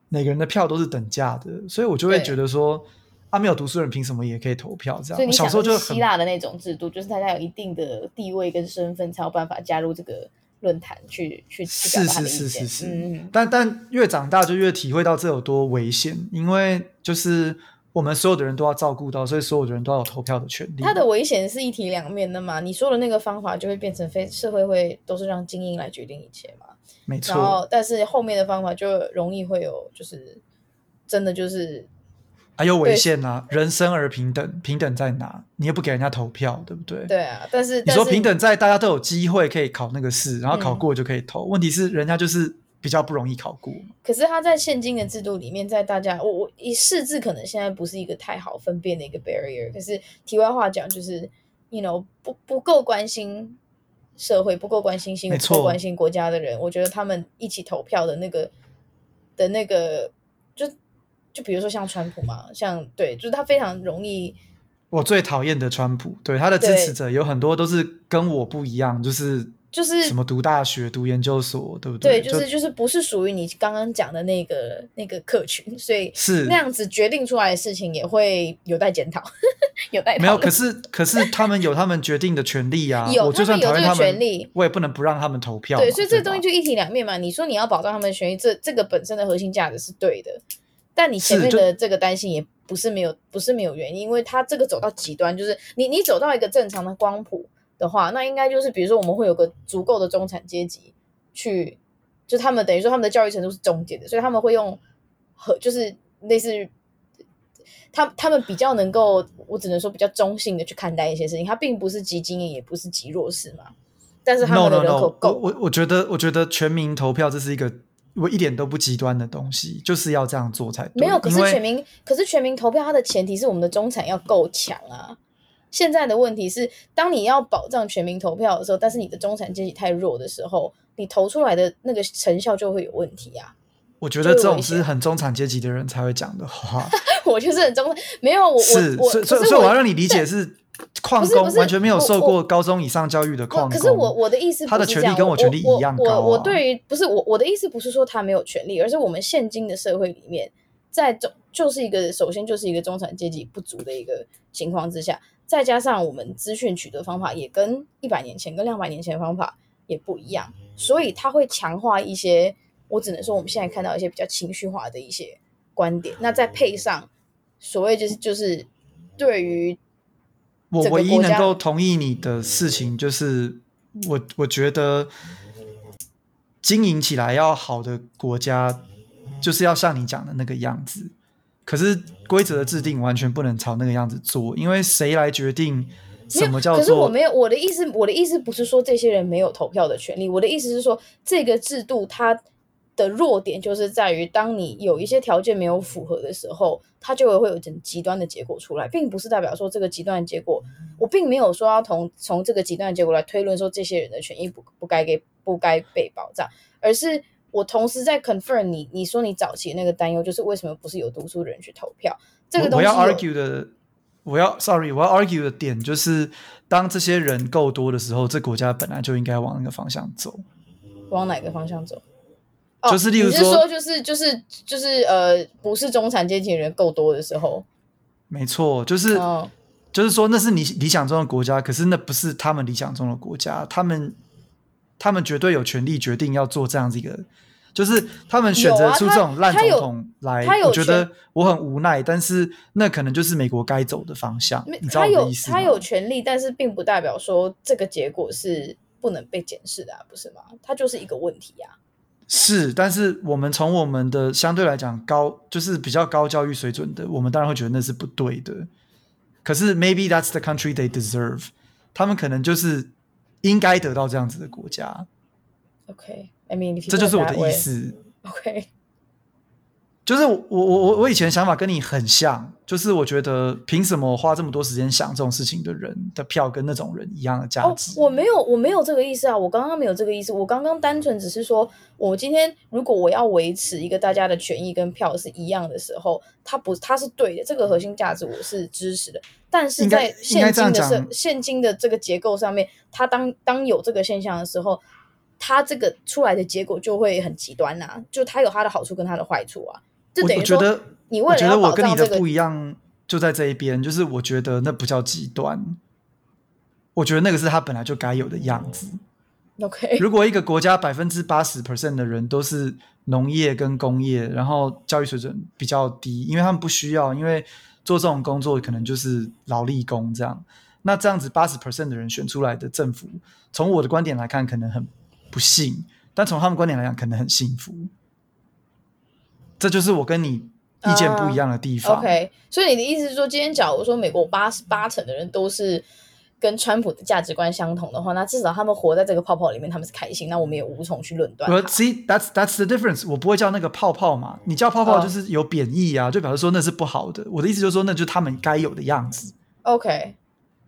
每个人的票都是等价的，所以我就会觉得说，啊，没有读书人凭什么也可以投票？这样。所以你小时候就希腊的那种制度，就是大家有一定的地位跟身份，才有办法加入这个论坛去去去表达的意见。是是是是是。嗯。但但越长大就越体会到这有多危险，因为就是。我们所有的人都要照顾到，所以所有的人都要有投票的权利。它的危险是一体两面的嘛？你说的那个方法就会变成非社会会都是让精英来决定一切嘛？没错。然后，但是后面的方法就容易会有，就是真的就是还有违宪啊！人生而平等，平等在哪？你又不给人家投票，对不对？对啊，但是你说平等在大家都有机会可以考那个试，然后考过就可以投。嗯、问题是人家就是。比较不容易考过，可是他在现今的制度里面，在大家我我以识字可能现在不是一个太好分辨的一个 barrier。可是题外话讲，就是 you know 不不够关心社会、不够关心新闻、不够关心国家的人，我觉得他们一起投票的那个的那个，就就比如说像川普嘛，像对，就是他非常容易。我最讨厌的川普，对他的支持者有很多都是跟我不一样，就是。就是什么读大学、读研究所，对不对？对，就是就，就是不是属于你刚刚讲的那个那个客群，所以是那样子决定出来的事情也会有待检讨，有待没有。可是 可是他们有他们决定的权利啊，有我就算讨厌他们，他们有这个权利，我也不能不让他们投票。对，所以这个东西就一体两面嘛。你说你要保障他们的权益，这这个本身的核心价值是对的，但你前面的这个担心也不是没有不是没有原因，因为他这个走到极端，就是你你走到一个正常的光谱。的话，那应该就是比如说，我们会有个足够的中产阶级去，就他们等于说他们的教育程度是中间的，所以他们会用和就是类似于他他们比较能够，我只能说比较中性的去看待一些事情，他并不是极精英，也不是极弱势嘛。但是他们的人口够。No, no, no. 我我我觉得我觉得全民投票这是一个我一点都不极端的东西，就是要这样做才对。没有，可是全民，可是全民投票，它的前提是我们的中产要够强啊。现在的问题是，当你要保障全民投票的时候，但是你的中产阶级太弱的时候，你投出来的那个成效就会有问题啊。我觉得这种是很中产阶级的人才会讲的话。我就是很中产，没有我是我所以所以我要让你理解是矿工完全没有受过高中以上教育的矿工。可是我我的意思，他的权利跟我权利一样高啊。我我，我对于不是我我的意思不是说他没有权利，而是我们现今的社会里面，在中就是一个首先就是一个中产阶级不足的一个情况之下，再加上我们资讯取得方法也跟一百年前跟两百年前的方法也不一样，所以他会强化一些。我只能说，我们现在看到一些比较情绪化的一些观点，那再配上所谓就是就是对于我唯一能够同意你的事情，就是我我觉得经营起来要好的国家，就是要像你讲的那个样子。可是规则的制定完全不能朝那个样子做，因为谁来决定什么叫做？可是我没有我的意思，我的意思不是说这些人没有投票的权利，我的意思是说这个制度它。的弱点就是在于，当你有一些条件没有符合的时候，它就会会有很极端的结果出来，并不是代表说这个极端的结果，我并没有说要从从这个极端的结果来推论说这些人的权益不不该给不该被保障，而是我同时在 confirm 你你说你早期那个担忧，就是为什么不是有读书人去投票？这个东西我，我要 argue 的，我要 sorry，我要 argue 的点就是，当这些人够多的时候，这国家本来就应该往那个方向走，往哪个方向走？就是例如说，是、说就是就是就是呃，不是中产阶级的人够多的时候，没错，就是、哦、就是说那是你理想中的国家，可是那不是他们理想中的国家，他们他们绝对有权利决定要做这样子一个，就是他们选择出这种烂总统来，我觉得我很无奈，但是那可能就是美国该走的方向，你知道我的意思吗？他有他有权利，但是并不代表说这个结果是不能被检视的、啊，不是吗？它就是一个问题呀、啊。是，但是我们从我们的相对来讲高，就是比较高教育水准的，我们当然会觉得那是不对的。可是 maybe that's the country they deserve，他们可能就是应该得到这样子的国家。OK，I mean，这就是我的意思。OK。就是我我我我以前想法跟你很像，就是我觉得凭什么花这么多时间想这种事情的人的票跟那种人一样的价值？哦，我没有我没有这个意思啊，我刚刚没有这个意思，我刚刚单纯只是说，我今天如果我要维持一个大家的权益跟票是一样的时候，它不它是对的，这个核心价值我是支持的。但是在现今的社现今的这个结构上面，它当当有这个现象的时候，它这个出来的结果就会很极端啊，就它有它的好处跟它的坏处啊。我我觉得，你我觉得我跟你的不一样，就在这一边，就是我觉得那不叫极端，我觉得那个是他本来就该有的样子。OK，如果一个国家百分之八十 percent 的人都是农业跟工业，然后教育水准比较低，因为他们不需要，因为做这种工作可能就是劳力工这样，那这样子八十 percent 的人选出来的政府，从我的观点来看，可能很不幸，但从他们观点来讲，可能很幸福。这就是我跟你意见不一样的地方。Uh, OK，所以你的意思是说，今天假如说美国八十八成的人都是跟川普的价值观相同的话，那至少他们活在这个泡泡里面，他们是开心。那我们也无从去论断。See, that's that's the difference。我不会叫那个泡泡嘛，你叫泡泡就是有贬义啊，uh, 就表示说那是不好的。我的意思就是说，那就是他们该有的样子。OK，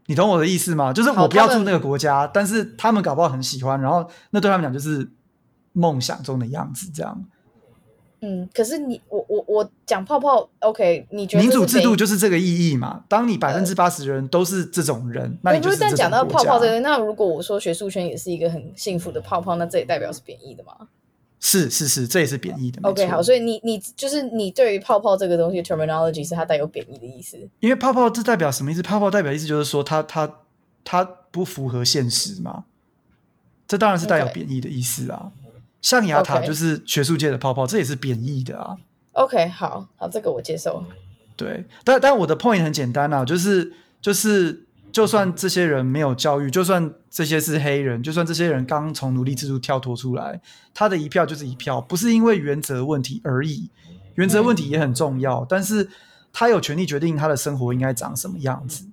你懂我的意思吗？就是我不要住那个国家，但是他们搞不好很喜欢，然后那对他们讲就是梦想中的样子，这样。嗯，可是你我我我讲泡泡，OK？你觉得民主制度就是这个意义嘛？当你百分之八十的人都是这种人，呃、那你就是这种国家。但讲到泡泡这个，那如果我说学术圈也是一个很幸福的泡泡，那这也代表是贬义的吗？是是是，这也是贬义的。OK，好，所以你你就是你对于泡泡这个东西 terminology 是它带有贬义的意思。因为泡泡这代表什么意思？泡泡代表意思就是说它它它不符合现实嘛？这当然是带有贬义的意思啊。Okay. 象牙塔就是学术界的泡泡.这也是贬义的啊。OK，好好，这个我接受。对，但但我的 point 很简单啊，就是就是，就算这些人没有教育，就算这些是黑人，就算这些人刚从奴隶制度跳脱出来，他的一票就是一票，不是因为原则问题而已。原则问题也很重要，嗯、但是他有权利决定他的生活应该长什么样子。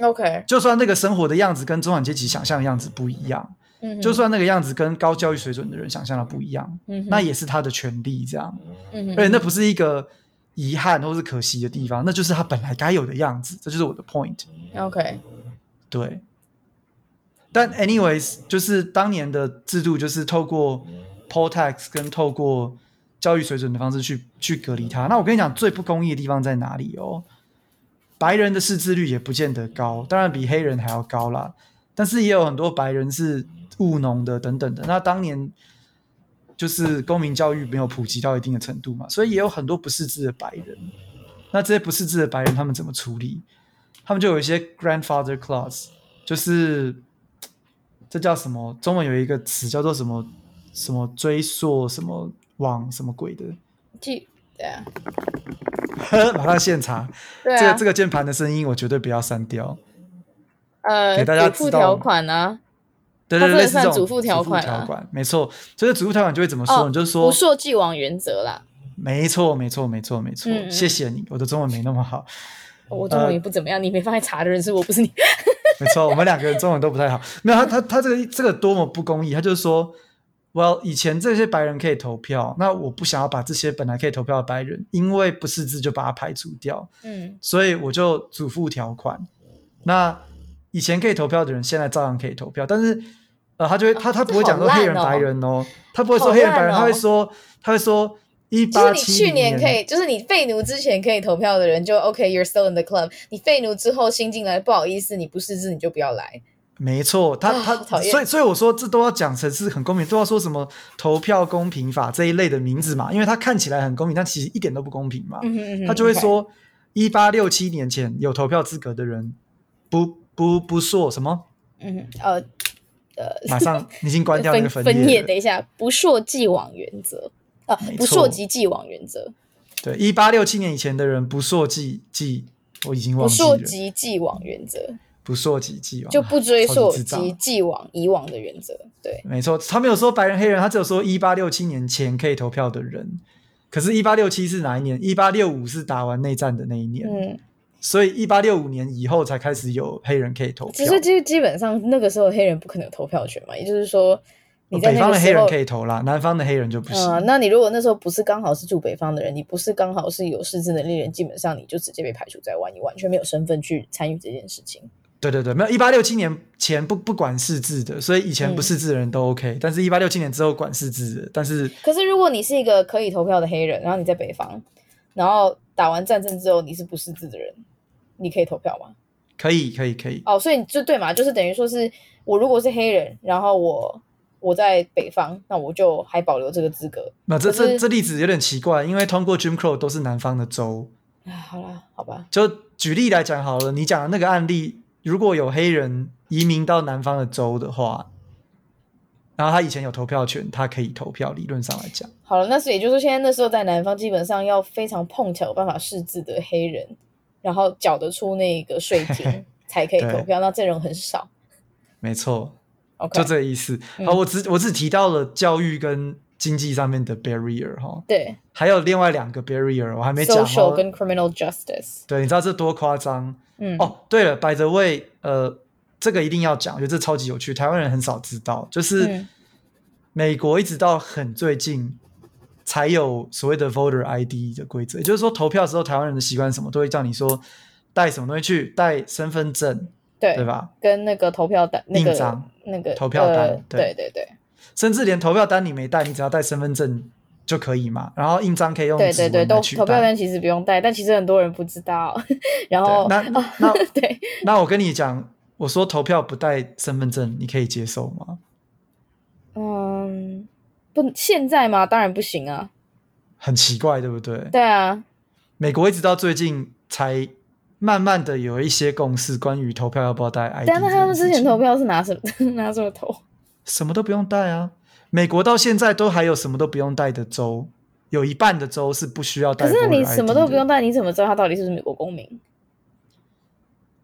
OK，就算那个生活的样子跟中产阶级想象的样子不一样。嗯，就算那个样子跟高教育水准的人想象的不一样，嗯，那也是他的权利，这样，嗯，而且那不是一个遗憾或是可惜的地方，那就是他本来该有的样子，这就是我的 point。OK，对。但 anyways，就是当年的制度就是透过 poll tax 跟透过教育水准的方式去去隔离他。那我跟你讲，最不公义的地方在哪里哦？白人的识字率也不见得高，当然比黑人还要高啦。但是也有很多白人是务农的等等的。那当年就是公民教育没有普及到一定的程度嘛，所以也有很多不识字的白人。那这些不识字的白人他们怎么处理？他们就有一些 grandfather clause，就是这叫什么？中文有一个词叫做什么什么追溯什么网什么鬼的？记对啊。马上现查，啊、这个这个键盘的声音我绝对不要删掉。呃，给大家知道。条款啊，对对对，是这种祖父条款，条款没错。所以祖父条款就会怎么说？哦、你就是说不溯既往原则啦。没错，没错，没错，没错。嗯、谢谢你，我的中文没那么好。我中文也不怎么样，呃、你没发现查的人是我，不是你。没错，我们两个人中文都不太好。没有他，他他这个这个多么不公义？他就是说。Well，以前这些白人可以投票，那我不想要把这些本来可以投票的白人，因为不识字就把它排除掉。嗯，所以我就祖父条款。那以前可以投票的人，现在照样可以投票，但是呃，他就会他他不会讲说黑人白人哦，他不会说黑人白人，他会说他会说一八七。就是你去年可以，就是你废奴之前可以投票的人就 OK，you're still in the club。你废奴之后新进来，不好意思，你不识字你就不要来。没错，他他，所以所以我说这都要讲成是很公平，都要说什么投票公平法这一类的名字嘛，因为他看起来很公平，但其实一点都不公平嘛。嗯哼嗯哼，他就会说，一八六七年前有投票资格的人，不不不说什么？嗯呃呃，马上已经关掉那个分页。分页，等一下，不溯既往原则啊，不溯及既往原则。对，一八六七年以前的人不溯及既，我已经忘记了。不溯及既往原则。不溯及既往，就不追溯及既往以往的原则。对，没错，他没有说白人黑人，他只有说一八六七年前可以投票的人。可是，一八六七是哪一年？一八六五是打完内战的那一年。嗯，所以一八六五年以后才开始有黑人可以投票。其实，基基本上那个时候黑人不可能有投票权嘛，也就是说，你在北方的黑人可以投啦，南方的黑人就不行。嗯，那你如果那时候不是刚好是住北方的人，你不是刚好是有识字能力人，基本上你就直接被排除在外，你完全没有身份去参与这件事情。对对对，没有一八六七年前不不管识字的，所以以前不识字的人都 OK，嗯。但是，一八六七年之后管识字的，但是可是如果你是一个可以投票的黑人，然后你在北方，然后打完战争之后你是不识字的人，你可以投票吗？可以，可以，可以。哦，所以就对嘛，就是等于说是我如果是黑人，然后我我在北方，那我就还保留这个资格。那这这这例子有点奇怪，因为通过 Jim Crow 都是南方的州。啊，好啦，好吧。就举例来讲好了，你讲的那个案例。如果有黑人移民到南方的州的话，然后他以前有投票权，他可以投票。理论上来讲，好了，那是也就是说，现在那时候在南方，基本上要非常碰巧有办法识字的黑人，然后缴得出那个税 金才可以投票。那阵容很少，没错，okay, 就这个意思。好，我只我只提到了教育跟经济上面的 barrier 哈，对，还有另外两个 barrier 我还没讲。social 跟 criminal justice，对，你知道这多夸张？嗯哦，对了，by the way，呃，这个一定要讲，我觉得这超级有趣，台湾人很少知道，就是美国一直到很最近才有所谓的 voter ID 的规则，也就是说投票的时候，台湾人的习惯什么都会叫你说带什么东西去，带身份证，对对吧？跟那个投票单、那个、印章、那个投票单，呃、对对对对，甚至连投票单你没带，你只要带身份证。就可以嘛，然后印章可以用纸对对对，都投票单其实不用带，但其实很多人不知道。然后那那 对，那我跟你讲，我说投票不带身份证，你可以接受吗？嗯，不，现在吗？当然不行啊。很奇怪，对不对？对啊。美国一直到最近才慢慢的有一些共识，关于投票要不要带 ID。但是他们之前投票是拿什么？拿什么投？什么都不用带啊。美国到现在都还有什么都不用带的州，有一半的州是不需要带。可是你什么都不用带，你怎么知道他到底是不是美国公民？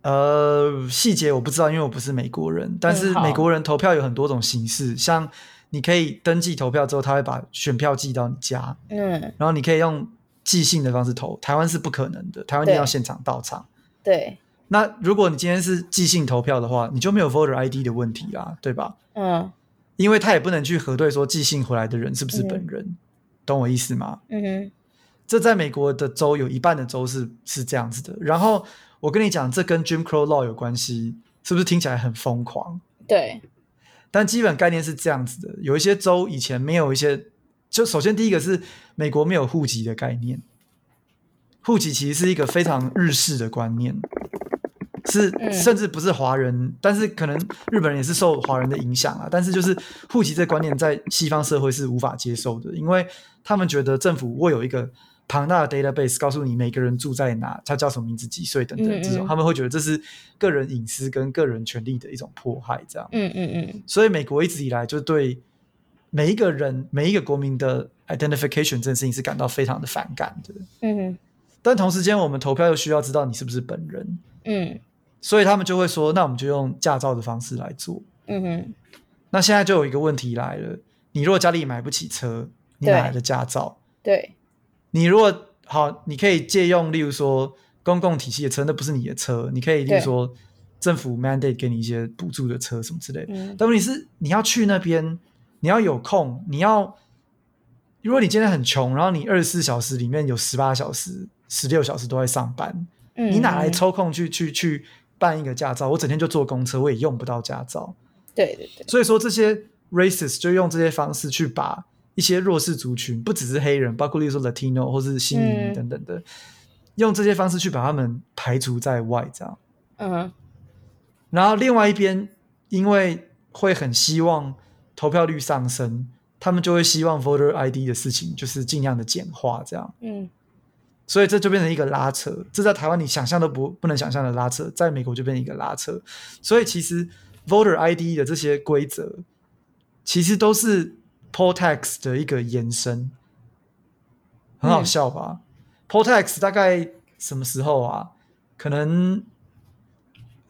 呃，细节我不知道，因为我不是美国人。但是美国人投票有很多种形式，嗯、像你可以登记投票之后，他会把选票寄到你家，嗯，然后你可以用寄信的方式投。台湾是不可能的，台湾一定要现场到场。对。那如果你今天是寄信投票的话，你就没有 voter ID 的问题啦，对吧？嗯。因为他也不能去核对说寄信回来的人是不是本人，嗯、懂我意思吗？嗯哼，这在美国的州有一半的州是是这样子的。然后我跟你讲，这跟 Jim Crow Law 有关系，是不是听起来很疯狂？对，但基本概念是这样子的。有一些州以前没有一些，就首先第一个是美国没有户籍的概念，户籍其实是一个非常日式的观念。是，甚至不是华人，嗯，但是可能日本人也是受华人的影响啊。但是就是户籍这观念在西方社会是无法接受的，因为他们觉得政府会有一个庞大的 database 告诉你每个人住在哪，他叫什么名字、几岁等等这种，嗯嗯，他们会觉得这是个人隐私跟个人权利的一种迫害，这样。嗯嗯嗯。所以美国一直以来就对每一个人、每一个国民的 identification 这件事情是感到非常的反感的。嗯哼。但同时间，我们投票又需要知道你是不是本人。嗯。所以他们就会说，那我们就用驾照的方式来做。嗯哼。那现在就有一个问题来了，你如果家里买不起车，你哪来的驾照？对。你如果好，你可以借用，例如说公共体系的车，那不是你的车，你可以，例如说政府 mandate 给你一些补助的车什么之类的。嗯。但问题是，你要去那边，你要有空，你要，如果你今天很穷，然后你二十四小时里面有十八小时、十六小时都在上班，嗯，你哪来抽空去去去？办一个驾照，我整天就坐公车，我也用不到驾照。对对对，所以说这些 racist 就用这些方式去把一些弱势族群，不只是黑人，包括例如说 Latino 或是新移民等等的，嗯，用这些方式去把他们排除在外，这样。嗯。然后另外一边，因为会很希望投票率上升，他们就会希望 voter ID 的事情就是尽量的简化，这样。嗯。所以这就变成一个拉扯，这在台湾你想象都不不能想象的拉扯，在美国就变成一个拉扯。所以其实 Voter ID 的这些规则，其实都是 Poll Tax 的一个延伸，很好笑吧？嗯，Poll Tax 大概什么时候啊？可能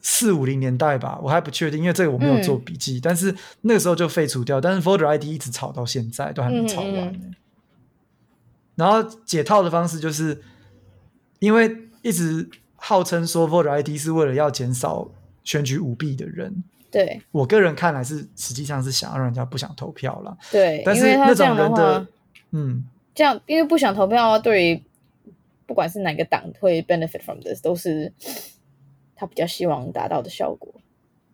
四五零年代吧，我还不确定，因为这个我没有做笔记。嗯，但是那个时候就废除掉，但是 Voter ID 一直炒到现在，都还没炒完然后解套的方式就是，因为一直号称说 Voter ID 是为了要减少选举舞弊的人，对我个人看来是实际上是想要让人家不想投票了。对，但是那种人的，嗯，这样因为不想投票，对于不管是哪个党会 benefit from this，都是他比较希望达到的效果。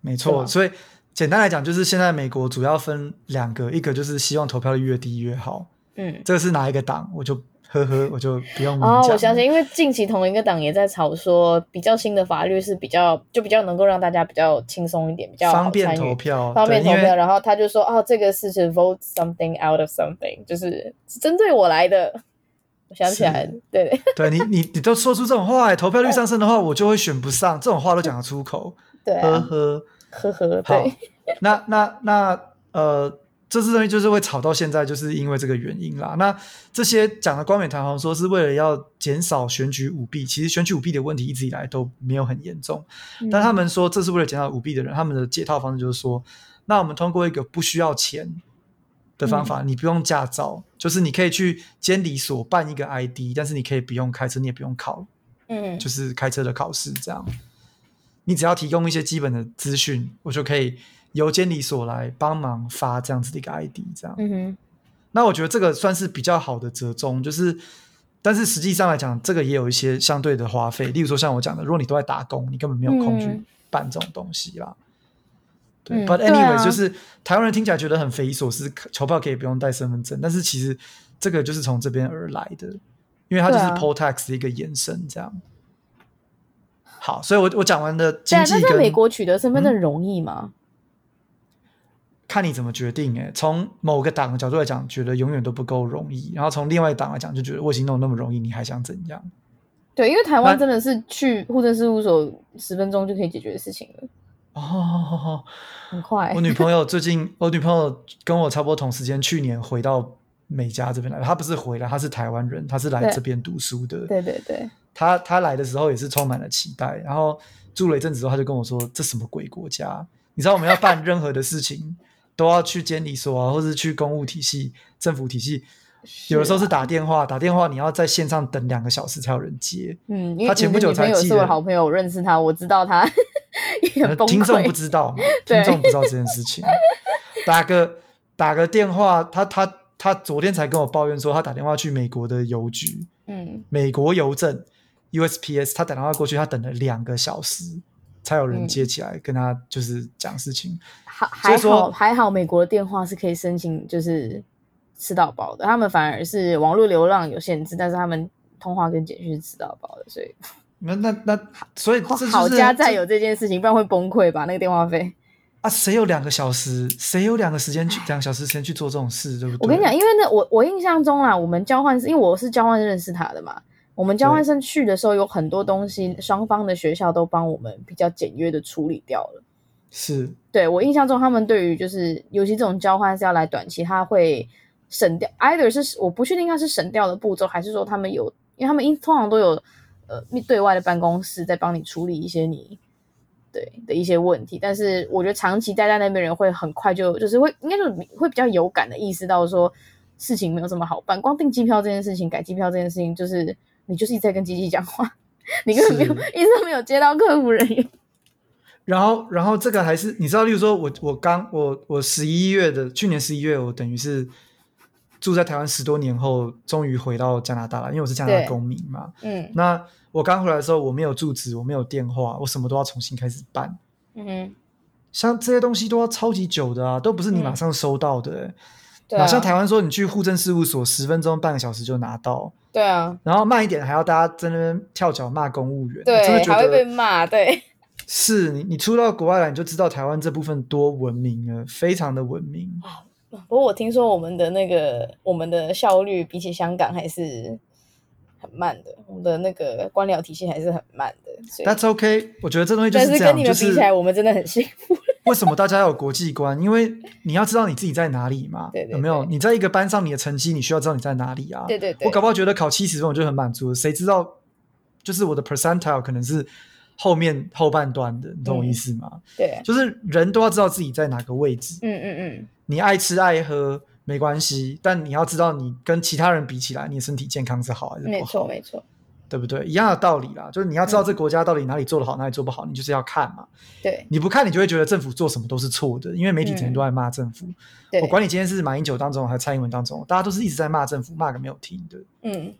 没错，所以简单来讲，就是现在美国主要分两个，一个就是希望投票率越低越好。嗯，这个是哪一个党？我就呵呵，我就不用哦。我相信，因为近期同一个党也在吵说，比较新的法律是比较就比较能够让大家比较轻松一点，比较方便投票，方便投票。然后他就说，哦，这个是是 vote something out of something，就是针对我来的。我想起来了，对 对，你你你都说出这种话，投票率上升的话，我就会选不上。这种话都讲得出口，对、啊，呵呵呵呵。好，那那那呃。这次东西就是会吵到现在，就是因为这个原因啦。那这些讲的冠冕堂皇说是为了要减少选举舞弊，其实选举舞弊的问题一直以来都没有很严重。嗯、但他们说这是为了减少舞弊的人，他们的解套方式就是说，那我们通过一个不需要钱的方法，嗯、你不用驾照，就是你可以去监理所办一个 ID，但是你可以不用开车，你也不用考，嗯，就是开车的考试这样。你只要提供一些基本的资讯，我就可以。由监理所来帮忙发这样子的一个 ID，这样。嗯哼。那我觉得这个算是比较好的折中，就是，但是实际上来讲，这个也有一些相对的花费。例如说，像我讲的，如果你都在打工，你根本没有空去办这种东西啦。嗯、对。But anyway，、嗯、就是台湾人听起来觉得很匪夷所思，投票可以不用带身份证，但是其实这个就是从这边而来的，因为它就是 poll tax 的一个延伸，这样。好，所以我我讲完的经济跟，那在美国取得身份证容易吗？嗯看你怎么决定诶，从某个党的角度来讲，觉得永远都不够容易；然后从另外一党来讲，就觉得我已经弄那么容易，你还想怎样？对，因为台湾真的是去户政事务所十分钟就可以解决的事情了。哦，很快。我女朋友最近，我女朋友跟我差不多同时间，去年回到美加这边来。她不是回来，她是台湾人，她是来这边读书的。对对对。她她来的时候也是充满了期待，然后住了一阵子之后，她就跟我说：“这什么鬼国家？你知道我们要办任何的事情。”都要去监理所啊，或是去公务体系、政府体系，有的时候是打电话，打电话你要在线上等两个小时才有人接。嗯，他前不久才寄的。是我好朋友，我认识他，我知道他。听众不知道，听众不知道这件事情。打个打个电话，他他他昨天才跟我抱怨说，他打电话去美国的邮局，嗯，美国邮政 USPS，他打电话过去，他等了两个小时才有人接起来跟他就是讲事情。还、嗯，还好还好，美国的电话是可以申请就是吃到饱的，他们反而是网络流量有限制，但是他们通话跟简讯是吃到饱的，所以。那那那，所以这、就是、好家在有这件事情，不然会崩溃吧？那个电话费啊，谁有两个小时？谁有两个时间去两个小时时间去做这种事，对不对？我跟你讲，因为那我我印象中啊，我们交换是因为我是交换认识他的嘛。我们交换生去的时候，有很多东西，双方的学校都帮我们比较简约的处理掉了。是，对我印象中，他们对于就是尤其这种交换是要来短期，他会省掉，either 是我不确定他是省掉的步骤，还是说他们有，因为他们因通常都有。呃，对外的办公室在帮你处理一些你对的一些问题，但是我觉得长期待在那边人会很快就就是会应该就会比较有感的意识到说事情没有这么好办，光订机票这件事情、改机票这件事情，就是你就是一直在跟机器讲话，你根本没有一直都没有接到客服人员。然后，然后这个还是你知道，例如说我我刚我我十一月的去年十一月，我等于是。住在台湾十多年后，终于回到加拿大了，因为我是加拿大公民嘛。嗯，那我刚回来的时候，我没有住址，我没有电话，我什么都要重新开始办。嗯哼，像这些东西都要超级久的啊，都不是你马上收到的。嗯、对、啊，像台湾说你去户政事务所，十分钟、半个小时就拿到。对啊，然后慢一点还要大家在那边跳脚骂公务员，对，真的觉得还会被骂。对，是你你出到国外来，你就知道台湾这部分多文明了，非常的文明。不过我听说我们的那个我们的效率比起香港还是很慢的，我们的那个官僚体系还是很慢的。That's okay，我觉得这东西就是这样。但是跟你们比起来，我们真的很幸福。为什么大家要有国际观？因为你要知道你自己在哪里嘛。对对对。有没有？你在一个班上，你的成绩你需要知道你在哪里啊？对对对。我搞不好觉得考七十分我就很满足，谁知道？就是我的 percentile 可能是后面后半段的，你懂我意思吗？嗯、对，就是人都要知道自己在哪个位置。嗯嗯嗯。你爱吃爱喝没关系，但你要知道，你跟其他人比起来，你的身体健康是好还是不好？没错，没错，对不对？一样的道理啦，就是你要知道这国家到底哪里做得好，嗯、哪里做不好，你就是要看嘛。对，你不看，你就会觉得政府做什么都是错的，因为媒体整天都在骂政府。嗯、我管你今天是马英九当中还是蔡英文当中，大家都是一直在骂政府，骂个没有停的。嗯。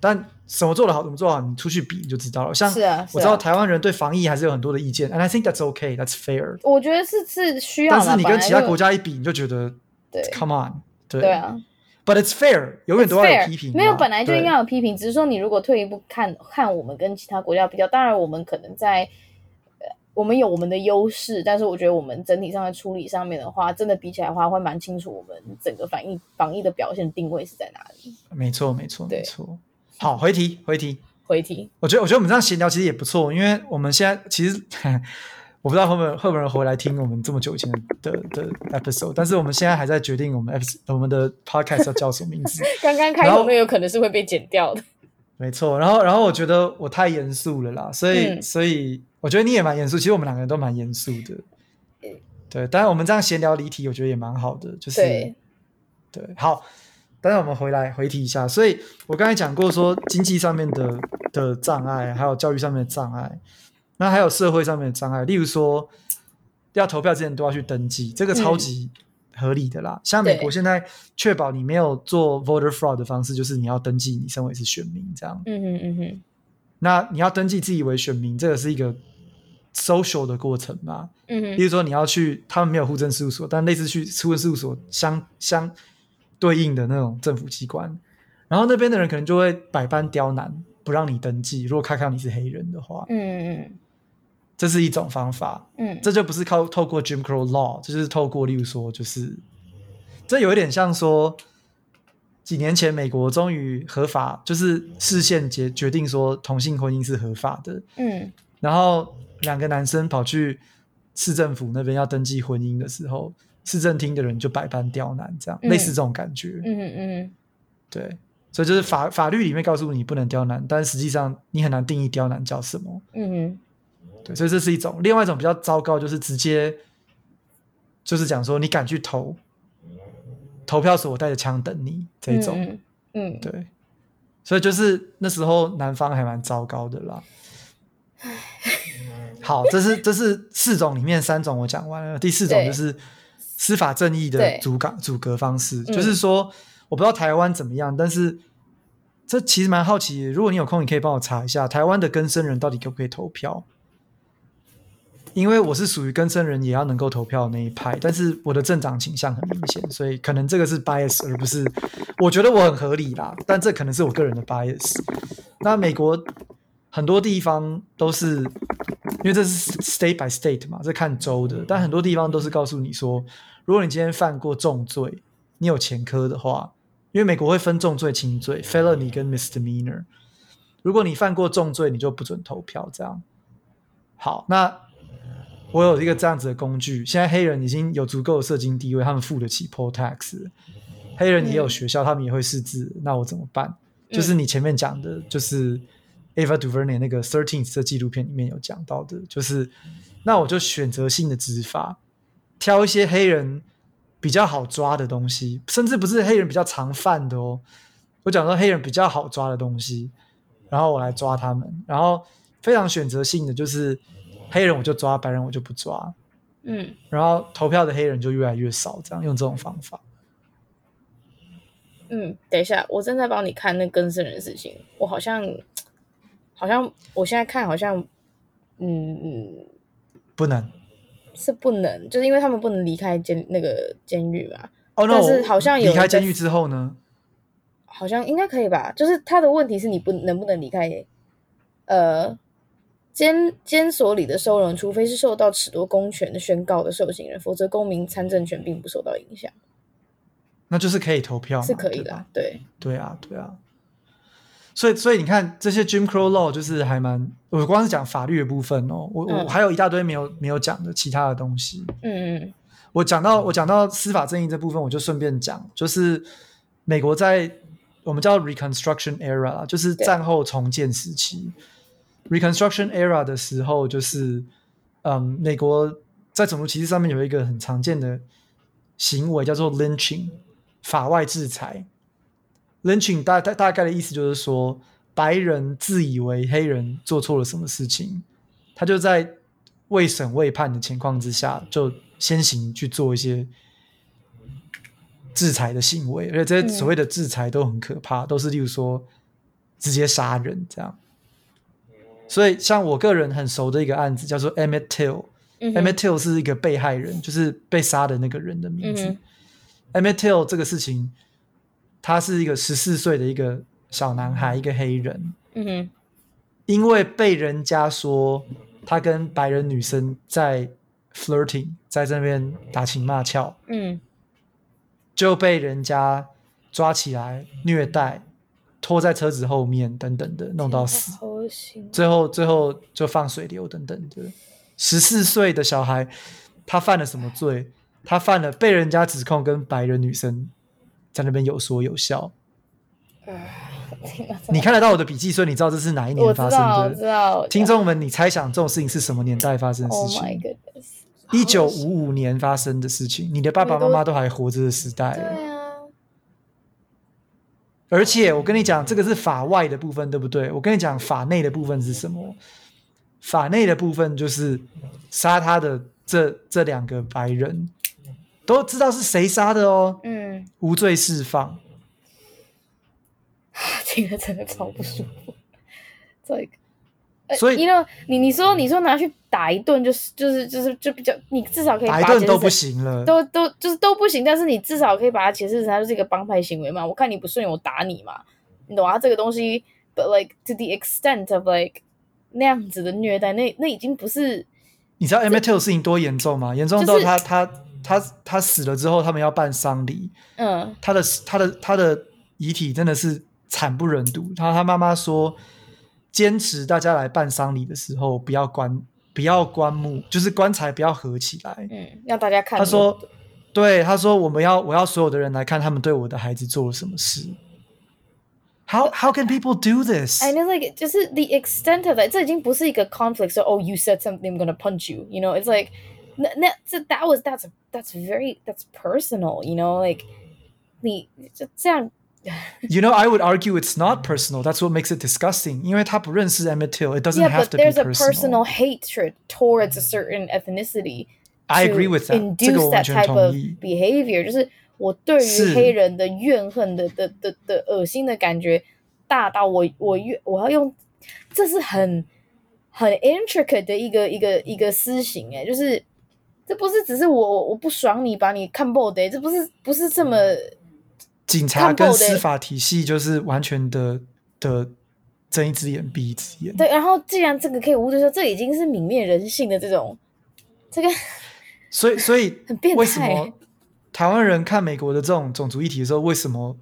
但什么做得好，怎么做好，你出去比你就知道了。像我知道台湾人对防疫还是有很多的意见，and I think that's okay, that's fair。我觉得是是需要。但是你跟其他国家一比，你就觉得，对，come on，对，对啊。But it's fair，永远都要有批评。没有，本来就应该有批评，只是说你如果退一步看看我们跟其他国家比较，当然我们可能在，我们有我们的优势，但是我觉得我们整体上的处理上面的话，真的比起来的话，会蛮清楚我们整个反疫防疫的表现定位是在哪里。没错，没错，没错。好，回题，回题，回题。我觉得，我觉得我们这样闲聊其实也不错，因为我们现在其实我不知道会不会会不会人回来听我们这么久以前的的 episode，但是我们现在还在决定我们 episode 我们的 podcast 要叫什么名字。刚刚开头那有可能是会被剪掉的。没错，然后然后我觉得我太严肃了啦，所以、嗯、所以我觉得你也蛮严肃，其实我们两个人都蛮严肃的。对，当然我们这样闲聊离题，我觉得也蛮好的，就是对，对，好。但是我们回来回提一下，所以我刚才讲过说经济上面的的障碍，还有教育上面的障碍，那还有社会上面的障碍，例如说要投票之前都要去登记，这个超级合理的啦。嗯、像美国现在确保你没有做 voter fraud 的方式，就是你要登记你身为是选民这样。嗯嗯嗯哼。那你要登记自己为选民，这个是一个 social 的过程嘛？嗯哼。例如说你要去，他们没有户政事务所，但类似去户政事务所相相。对应的那种政府机关，然后那边的人可能就会百般刁难，不让你登记。如果看看你是黑人的话，嗯嗯，这是一种方法，嗯，这就不是靠透过 Jim Crow Law，这就是透过，例如说，就是这有一点像说，几年前美国终于合法，就是视线决决定说同性婚姻是合法的，嗯，然后两个男生跑去市政府那边要登记婚姻的时候。市政厅的人就百般刁难，这样、嗯、类似这种感觉。嗯嗯嗯，对，所以就是法法律里面告诉你不能刁难，但实际上你很难定义刁难叫什么。嗯哼，对，所以这是一种。另外一种比较糟糕，就是直接就是讲说你敢去投投票所，我带着枪等你这一种。嗯，嗯，对，所以就是那时候南方还蛮糟糕的啦。好，这是这是四种里面三种我讲完了，第四种就是。司法正义的阻挡阻隔方式，就是说，我不知道台湾怎么样，但是这其实蛮好奇。如果你有空，你可以帮我查一下台湾的更生人到底可不可以投票？因为我是属于更生人也要能够投票的那一派，但是我的政党倾向很明显，所以可能这个是 bias，而不是我觉得我很合理啦。但这可能是我个人的 bias。那美国很多地方都是。因为这是 state by state 嘛，这看州的，但很多地方都是告诉你说，如果你今天犯过重罪，你有前科的话，因为美国会分重罪、轻罪，felony 跟 misdemeanor。如果你犯过重罪，你就不准投票。这样，好，那我有一个这样子的工具。现在黑人已经有足够的社经地位，他们付得起 poll tax。黑人也有学校，他们也会识字，那我怎么办？就是你前面讲的，就是。Ava DuVernay 那个《Thirteenth 的纪录片里面有讲到的，就是那我就选择性的执法，挑一些黑人比较好抓的东西，甚至不是黑人比较常犯的哦。我讲说黑人比较好抓的东西，然后我来抓他们，然后非常选择性的就是黑人我就抓，白人我就不抓，嗯，然后投票的黑人就越来越少，这样用这种方法。嗯，等一下，我正在帮你看那更生人的事情，我好像。好像我现在看好像，嗯嗯，不能，是不能，就是因为他们不能离开监那个监狱嘛。哦，但是好像有离开监狱之后呢？好像应该可以吧。就是他的问题是你不能不能离开，呃，监监所里的收容，除非是受到褫夺公权的宣告的受刑人，否则公民参政权并不受到影响。那就是可以投票，是可以的，对，对啊，对啊。所以，所以你看，这些 Jim Crow Law 就是还蛮……我光是讲法律的部分哦，我、嗯、我还有一大堆没有没有讲的其他的东西。嗯嗯，我讲到我讲到司法正义这部分，我就顺便讲，就是美国在我们叫 Reconstruction Era，就是战后重建时期。Reconstruction Era 的时候，就是嗯，美国在种族歧视上面有一个很常见的行为，叫做 Lynching，法外制裁。Lynching 大大大概的意思就是说，白人自以为黑人做错了什么事情，他就在未审未判的情况之下，就先行去做一些制裁的行为，而且这些所谓的制裁都很可怕，都是例如说直接杀人这样。所以，像我个人很熟的一个案子叫做 Emmett Till，Emmett Till 是一个被害人，就是被杀的那个人的名字。Emmett Till 这个事情。他是一个十四岁的一个小男孩，一个黑人。嗯哼，因为被人家说他跟白人女生在 flirting，在这边打情骂俏，嗯，就被人家抓起来虐待，拖在车子后面等等的，弄到死。最后，最后就放水流等等的。十四岁的小孩，他犯了什么罪？他犯了被人家指控跟白人女生。在那边有说有笑，你看得到我的笔记，所以你知道这是哪一年发生的？我知道，听众们，你猜想这种事情是什么年代发生的事情？一九五五年发生的事情，你的爸爸妈妈都还活着的时代。对啊。而且我跟你讲，这个是法外的部分，对不对？我跟你讲，法内的部分是什么？法内的部分就是杀他的这这两个白人。都知道是谁杀的哦，嗯，无罪释放，这个真的超不舒服。这个，所以，因为你你说你说拿去打一顿，就是就是就是就比较，你至少可以打一顿都不行了，都都就是都不行。但是你至少可以把它解释成它就是一个帮派行为嘛。我看你不顺眼，我打你嘛，你懂啊？这个东西，but like to the extent of like 那样子的虐待，那那已经不是。你知道 Till 的事情多严重吗？严重到他他。他他死了之后，他们要办丧礼。嗯，他的他的他的遗体真的是惨不忍睹。然后他妈妈说，坚持大家来办丧礼的时候，不要棺不要棺木，就是棺材不要合起来。嗯，让大家看。他说，对，他说我们要我要所有的人来看他们对我的孩子做了什么事。How how can people do this? I know, like 就是 the extent of it，这已经不是一个 conflict。So oh, you said something, I'm gonna punch you. You know, it's like 那那这 that was that's that's very that's personal, you know, like 你就这样。You know, I would argue it's not personal. That's what makes it disgusting. 因为他不认识 Emmett Till, it doesn't yeah, have to be personal. Yeah, but there's a personal hatred towards a certain ethnicity I agree with that. Induce that type of behavior，就是我对于黑人的怨恨的的的的恶心的感觉大到我我越我要用，这是很很 intricate 的一个一个一个私刑哎，就是这不是只是我我不爽你把你看爆的，这不是不是这么 警察跟司法体系就是完全的的睁一只眼闭一只眼。对，然后既然这个可以无罪说，这已经是泯灭人性的这种这个。所以，所以 为什么欸、台湾人看美国的这种种族议题的时候，为什么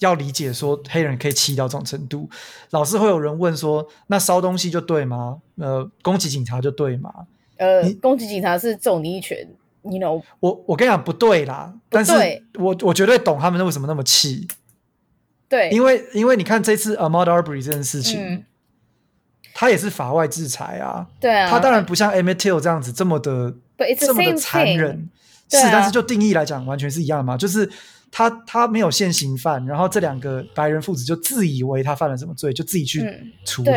要理解说黑人可以气到这种程度？老是会有人问说：“那烧东西就对吗？呃，攻击警察就对吗？”呃，攻击警察是揍你一拳，你 know？我我跟你讲不对啦，对，但是我我绝对懂他们为什么那么气。对，因为因为你看这次 Ahmaud Arbery 这件事情。嗯他也是法外制裁啊，对啊，他当然不像 Emmett Till 这样子这么的这么的残忍，是，啊、但是就定义来讲，完全是一样的嘛。就是他他没有现行犯，然后这两个白人父子就自以为他犯了什么罪，就自己去处理。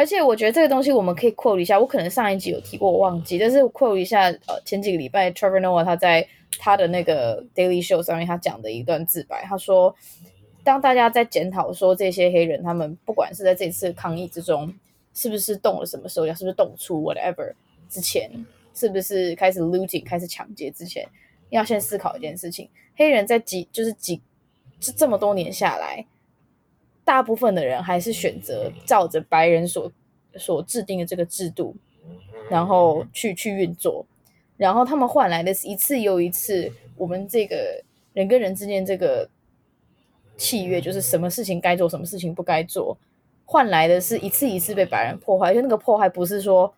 而且我觉得这个东西我们可以 quote 一下，我可能上一集有提过，我忘记，但是 quote 一下，呃，前几个礼拜 Trevor Noah 他在他的那个 Daily Show 上面他讲的一段自白，他说，当大家在检讨说这些黑人他们不管是在这次抗议之中。是不是动了什么时候？要是不是动粗 whatever 之前，是不是开始 looting 开始抢劫之前，要先思考一件事情：黑人在几就是几这这么多年下来，大部分的人还是选择照着白人所所制定的这个制度，然后去去运作，然后他们换来的是一次又一次我们这个人跟人之间这个契约，就是什么事情该做，什么事情不该做。换来的是一次一次被白人破坏，就那个破坏不是说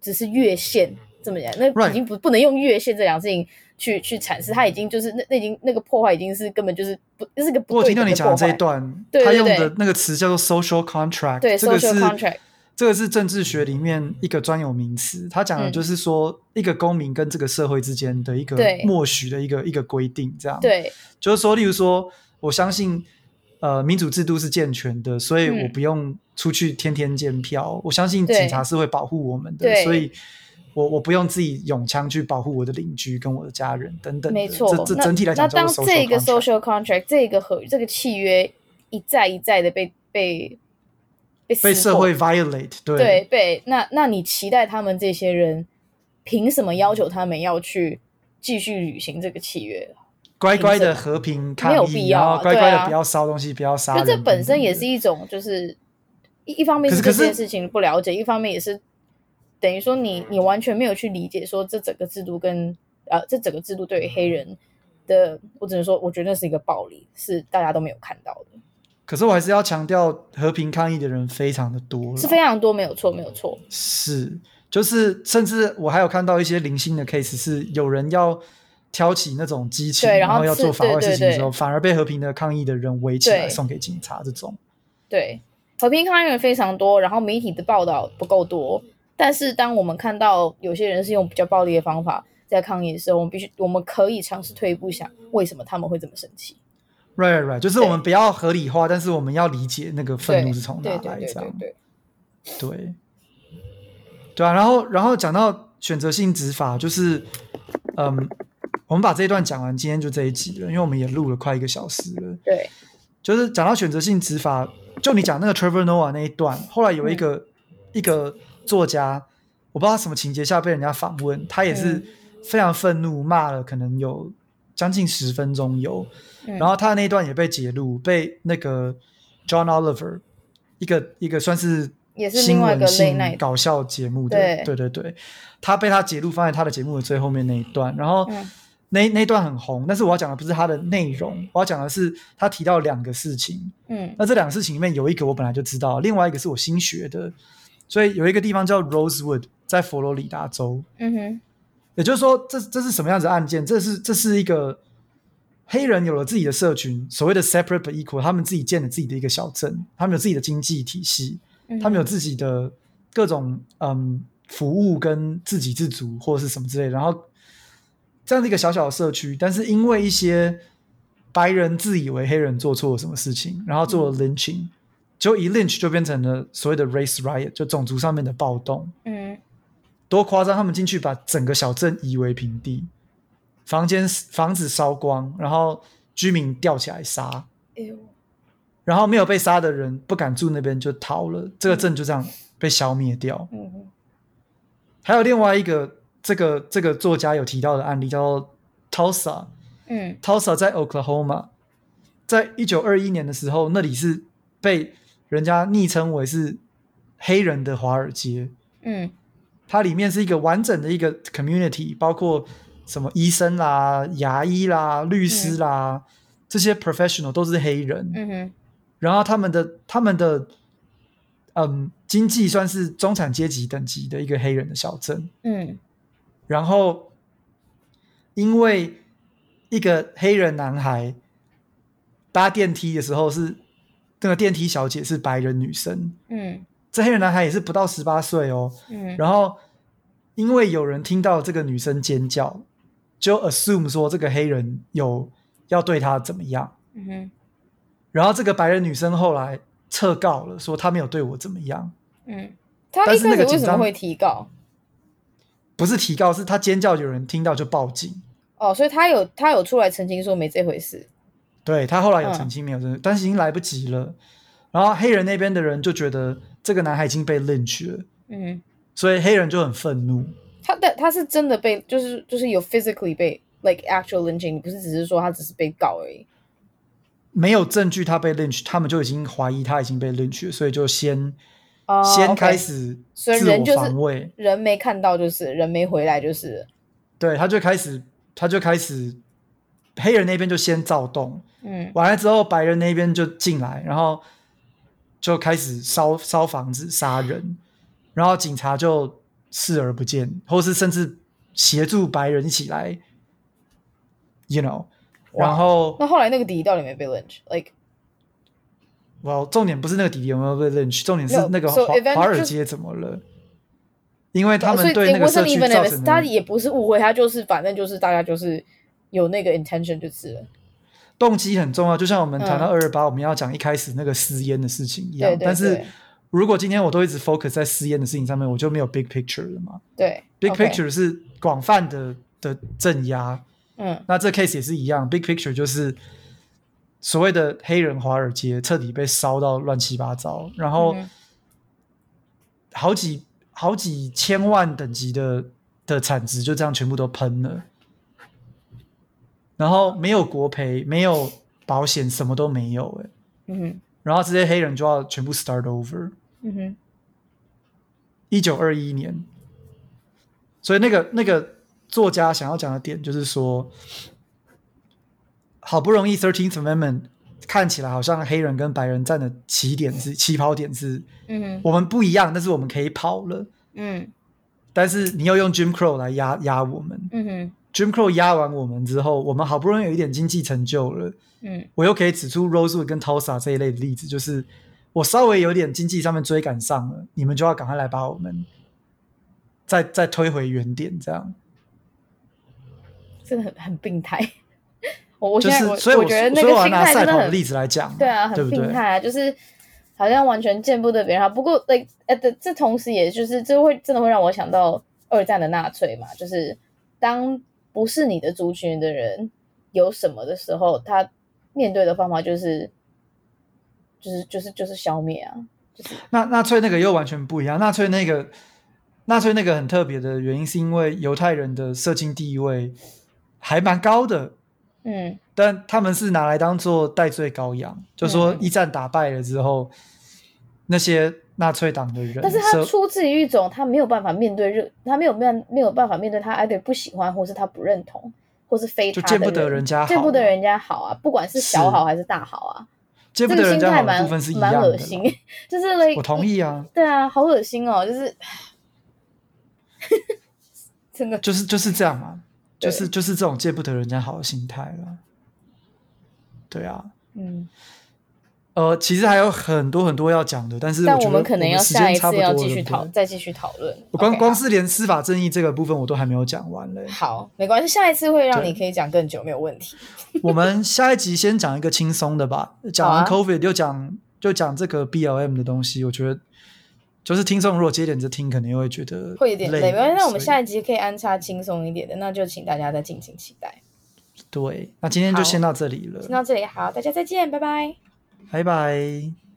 只是越线这么讲，那已经不不能用越线这两个事情去去阐释，他已经就是那那已经那个破坏已经是根本就是不，这是个不对。我听到你讲的这一段，他用的那个词叫做 social contract，对，这个是 social contract，这个是政治学里面一个专有名词，他讲的就是说一个公民跟这个社会之间的一个默许的一个一个规定，这样，对，就是说，例如说，我相信。呃，民主制度是健全的，所以我不用出去天天监票。嗯、我相信警察是会保护我们的，所以我我不用自己用枪去保护我的邻居跟我的家人等等。没错，这这整体来讲，那当这个 social contract 这个合这个契约一再一再的被被被被社会 violate，对对被那那你期待他们这些人凭什么要求他们要去继续履行这个契约？乖乖的和平抗议，没有必要啊，乖乖的不要烧东西，啊、不要杀人。就这本身也是一种，就是一一方面是这件事情不了解，一方面也是等于说你你完全没有去理解说这整个制度跟呃这整个制度对于黑人的，我只能说我觉得那是一个暴力，是大家都没有看到的。可是我还是要强调，和平抗议的人非常的多，是非常多，没有错，没有错。是，就是甚至我还有看到一些零星的 case，是有人要。挑起那种激情，然后要做法外事情的时候，反而被和平的抗议的人围起来送给警察。这种对和平抗议人非常多，然后媒体的报道不够多。但是当我们看到有些人是用比较暴力的方法在抗议的时候，我们必须我们可以尝试退一步想，为什么他们会这么生气？Right, right, 就是我们不要合理化，但是我们要理解那个愤怒是从哪来。这样对对，对，对，对，对啊。然后，然后讲到选择性执法，就是嗯。我们把这一段讲完，今天就这一集了，因为我们也录了快一个小时了。对，就是讲到选择性执法，就你讲那个 Trevor Noah 那一段，后来有一个、嗯、一个作家，我不知道什么情节下被人家访问，他也是非常愤怒，骂了可能有将近十分钟有，嗯、然后他的那一段也被揭露，被那个 John Oliver 一个一个算是新闻性搞笑节目的，对对对，他被他揭露放在他的节目的最后面那一段，然后。嗯那那段很红，但是我要讲的不是他的内容，我要讲的是他提到两个事情。嗯，那这两个事情里面有一个我本来就知道，另外一个是我新学的。所以有一个地方叫 Rosewood，在佛罗里达州。嗯哼，也就是说，这这是什么样子的案件？这是这是一个黑人有了自己的社群，所谓的 separate but equal，他们自己建了自己的一个小镇，他们有自己的经济体系，嗯、他们有自己的各种嗯服务跟自给自足或者是什么之类的，然后。这样的一个小小的社区，但是因为一些白人自以为黑人做错了什么事情，然后做了 lynching，、嗯、就一 lynch 就变成了所谓的 race riot，就种族上面的暴动。嗯，多夸张！他们进去把整个小镇夷为平地，房间房子烧光，然后居民吊起来杀。哎呦！然后没有被杀的人不敢住那边就逃了，这个镇就这样被消灭掉。嗯哼。还有另外一个，这个这个作家有提到的案例叫做 Tulsa。嗯，Tulsa 在 Oklahoma，在一九二一年的时候，那里是被人家昵称为是黑人的华尔街。嗯。它里面是一个完整的一个 community，包括什么医生啦、牙医啦、律师啦，嗯、这些 professional 都是黑人。嗯哼。然后他们的他们的嗯经济算是中产阶级等级的一个黑人的小镇。嗯。然后因为一个黑人男孩搭电梯的时候是那个电梯小姐是白人女生。嗯。这黑人男孩也是不到十八岁哦，嗯，然后因为有人听到这个女生尖叫，就 assume 说这个黑人有要对她怎么样，嗯哼，然后这个白人女生后来撤告了，说她没有对我怎么样，嗯，他一开始为什么会提告？不是提告，是她尖叫，有人听到就报警。哦，所以她有她有出来澄清说没这回事，对，他后来有澄清没有这，嗯，但是已经来不及了。然后黑人那边的人就觉得这个男孩已经被 lynch 了，嗯，所以黑人就很愤怒。他的他是真的被，就是就是有 physically 被 like actual lynching，不是只是说他只是被告而已。没有证据他被 lynch，他们就已经怀疑他已经被 lynch 了，所以就先、uh, 先开始自我防卫。所以人就是人没看到就是人没回来就是。对，他就开始他就开始黑人那边就先躁动，嗯，完了之后白人那边就进来，然后。就开始烧烧房子、杀人，然后警察就视而不见，或是甚至协助白人一起来，you know，然后那后来那个弟弟到底有没有被 lynch？Like，哇，重点不是那个弟弟有没有被 lynch，重点是那个华华尔街怎么了？因为他们对那个社区造成，他也不是误会，他就是反正就是大家就是有那个 intention 就是了。动机很重要，就像我们谈到二二八，我们要讲一开始那个私烟的事情一样。但是如果今天我都一直 focus 在私烟的事情上面，我就没有 big picture 了嘛？对，big picture 是广泛的的镇压。嗯，那这 case 也是一样，big picture 就是所谓的黑人华尔街彻底被烧到乱七八糟，然后好几好几千万等级的的产值就这样全部都喷了。然后没有国赔，没有保险，什么都没有，哎，嗯。哼，然后这些黑人就要全部 start over，嗯哼，一九二一年，所以那个那个作家想要讲的点就是说，好不容易 Thirteenth Amendment 看起来好像黑人跟白人站的起点是起跑点是，嗯哼，我们不一样，但是我们可以跑了，嗯，但是你要用 Jim Crow 来压压我们，嗯哼。Jim Crow 压完我们之后，我们好不容易有一点经济成就了。嗯，我又可以指出 Rosewood 跟 Tulsa 这一类的例子，就是我稍微有点经济上面追赶上了，你们就要赶快来把我们再再推回原点，这样真的很很病态。我我现在、就是、所以我，我觉得那个心态真的很例子来讲，对啊，很病态啊，对对就是好像完全见不得别人好。不过，like 这同时也就是这会真的会让我想到二战的纳粹嘛，就是当。不是你的族群的人有什么的时候，他面对的方法就是，就是就是就是消灭啊！就是纳纳粹那个又完全不一样。纳粹那个纳粹那个很特别的原因，是因为犹太人的社经地位还蛮高的，嗯，但他们是拿来当做代罪羔羊，就说一战打败了之后，嗯、那些。纳粹党的人，但是他出自于一种他没有办法面对热，他没有面没有办法面对他 either 不喜欢，或是他不认同，或是非他见不得人家好，见不得人家好啊，不管是小好还是大好啊，见不得人家好的蛮恶心，就是 like, 我同意啊，对啊，好恶心哦，就是 真的。就是就是这样嘛，就是就是这种见不得人家好的心态了，对啊，嗯。呃，其实还有很多很多要讲的，但是我觉得我们可能要下一次要继续讨，再继续讨论。我光光是连司法正义这个部分我都还没有讲完嘞。好，没关系，下一次会让你可以讲更久，没有问题。我们下一集先讲一个轻松的吧，讲完 COVID 就讲就讲这个 BLM 的东西。我觉得就是听众如果接连着听，可能又会觉得会有点累。没关系，那我们下一集可以安插轻松一点的，那就请大家再敬请期待。对，那今天就先到这里了，先到这里，好，大家再见，拜拜，拜拜。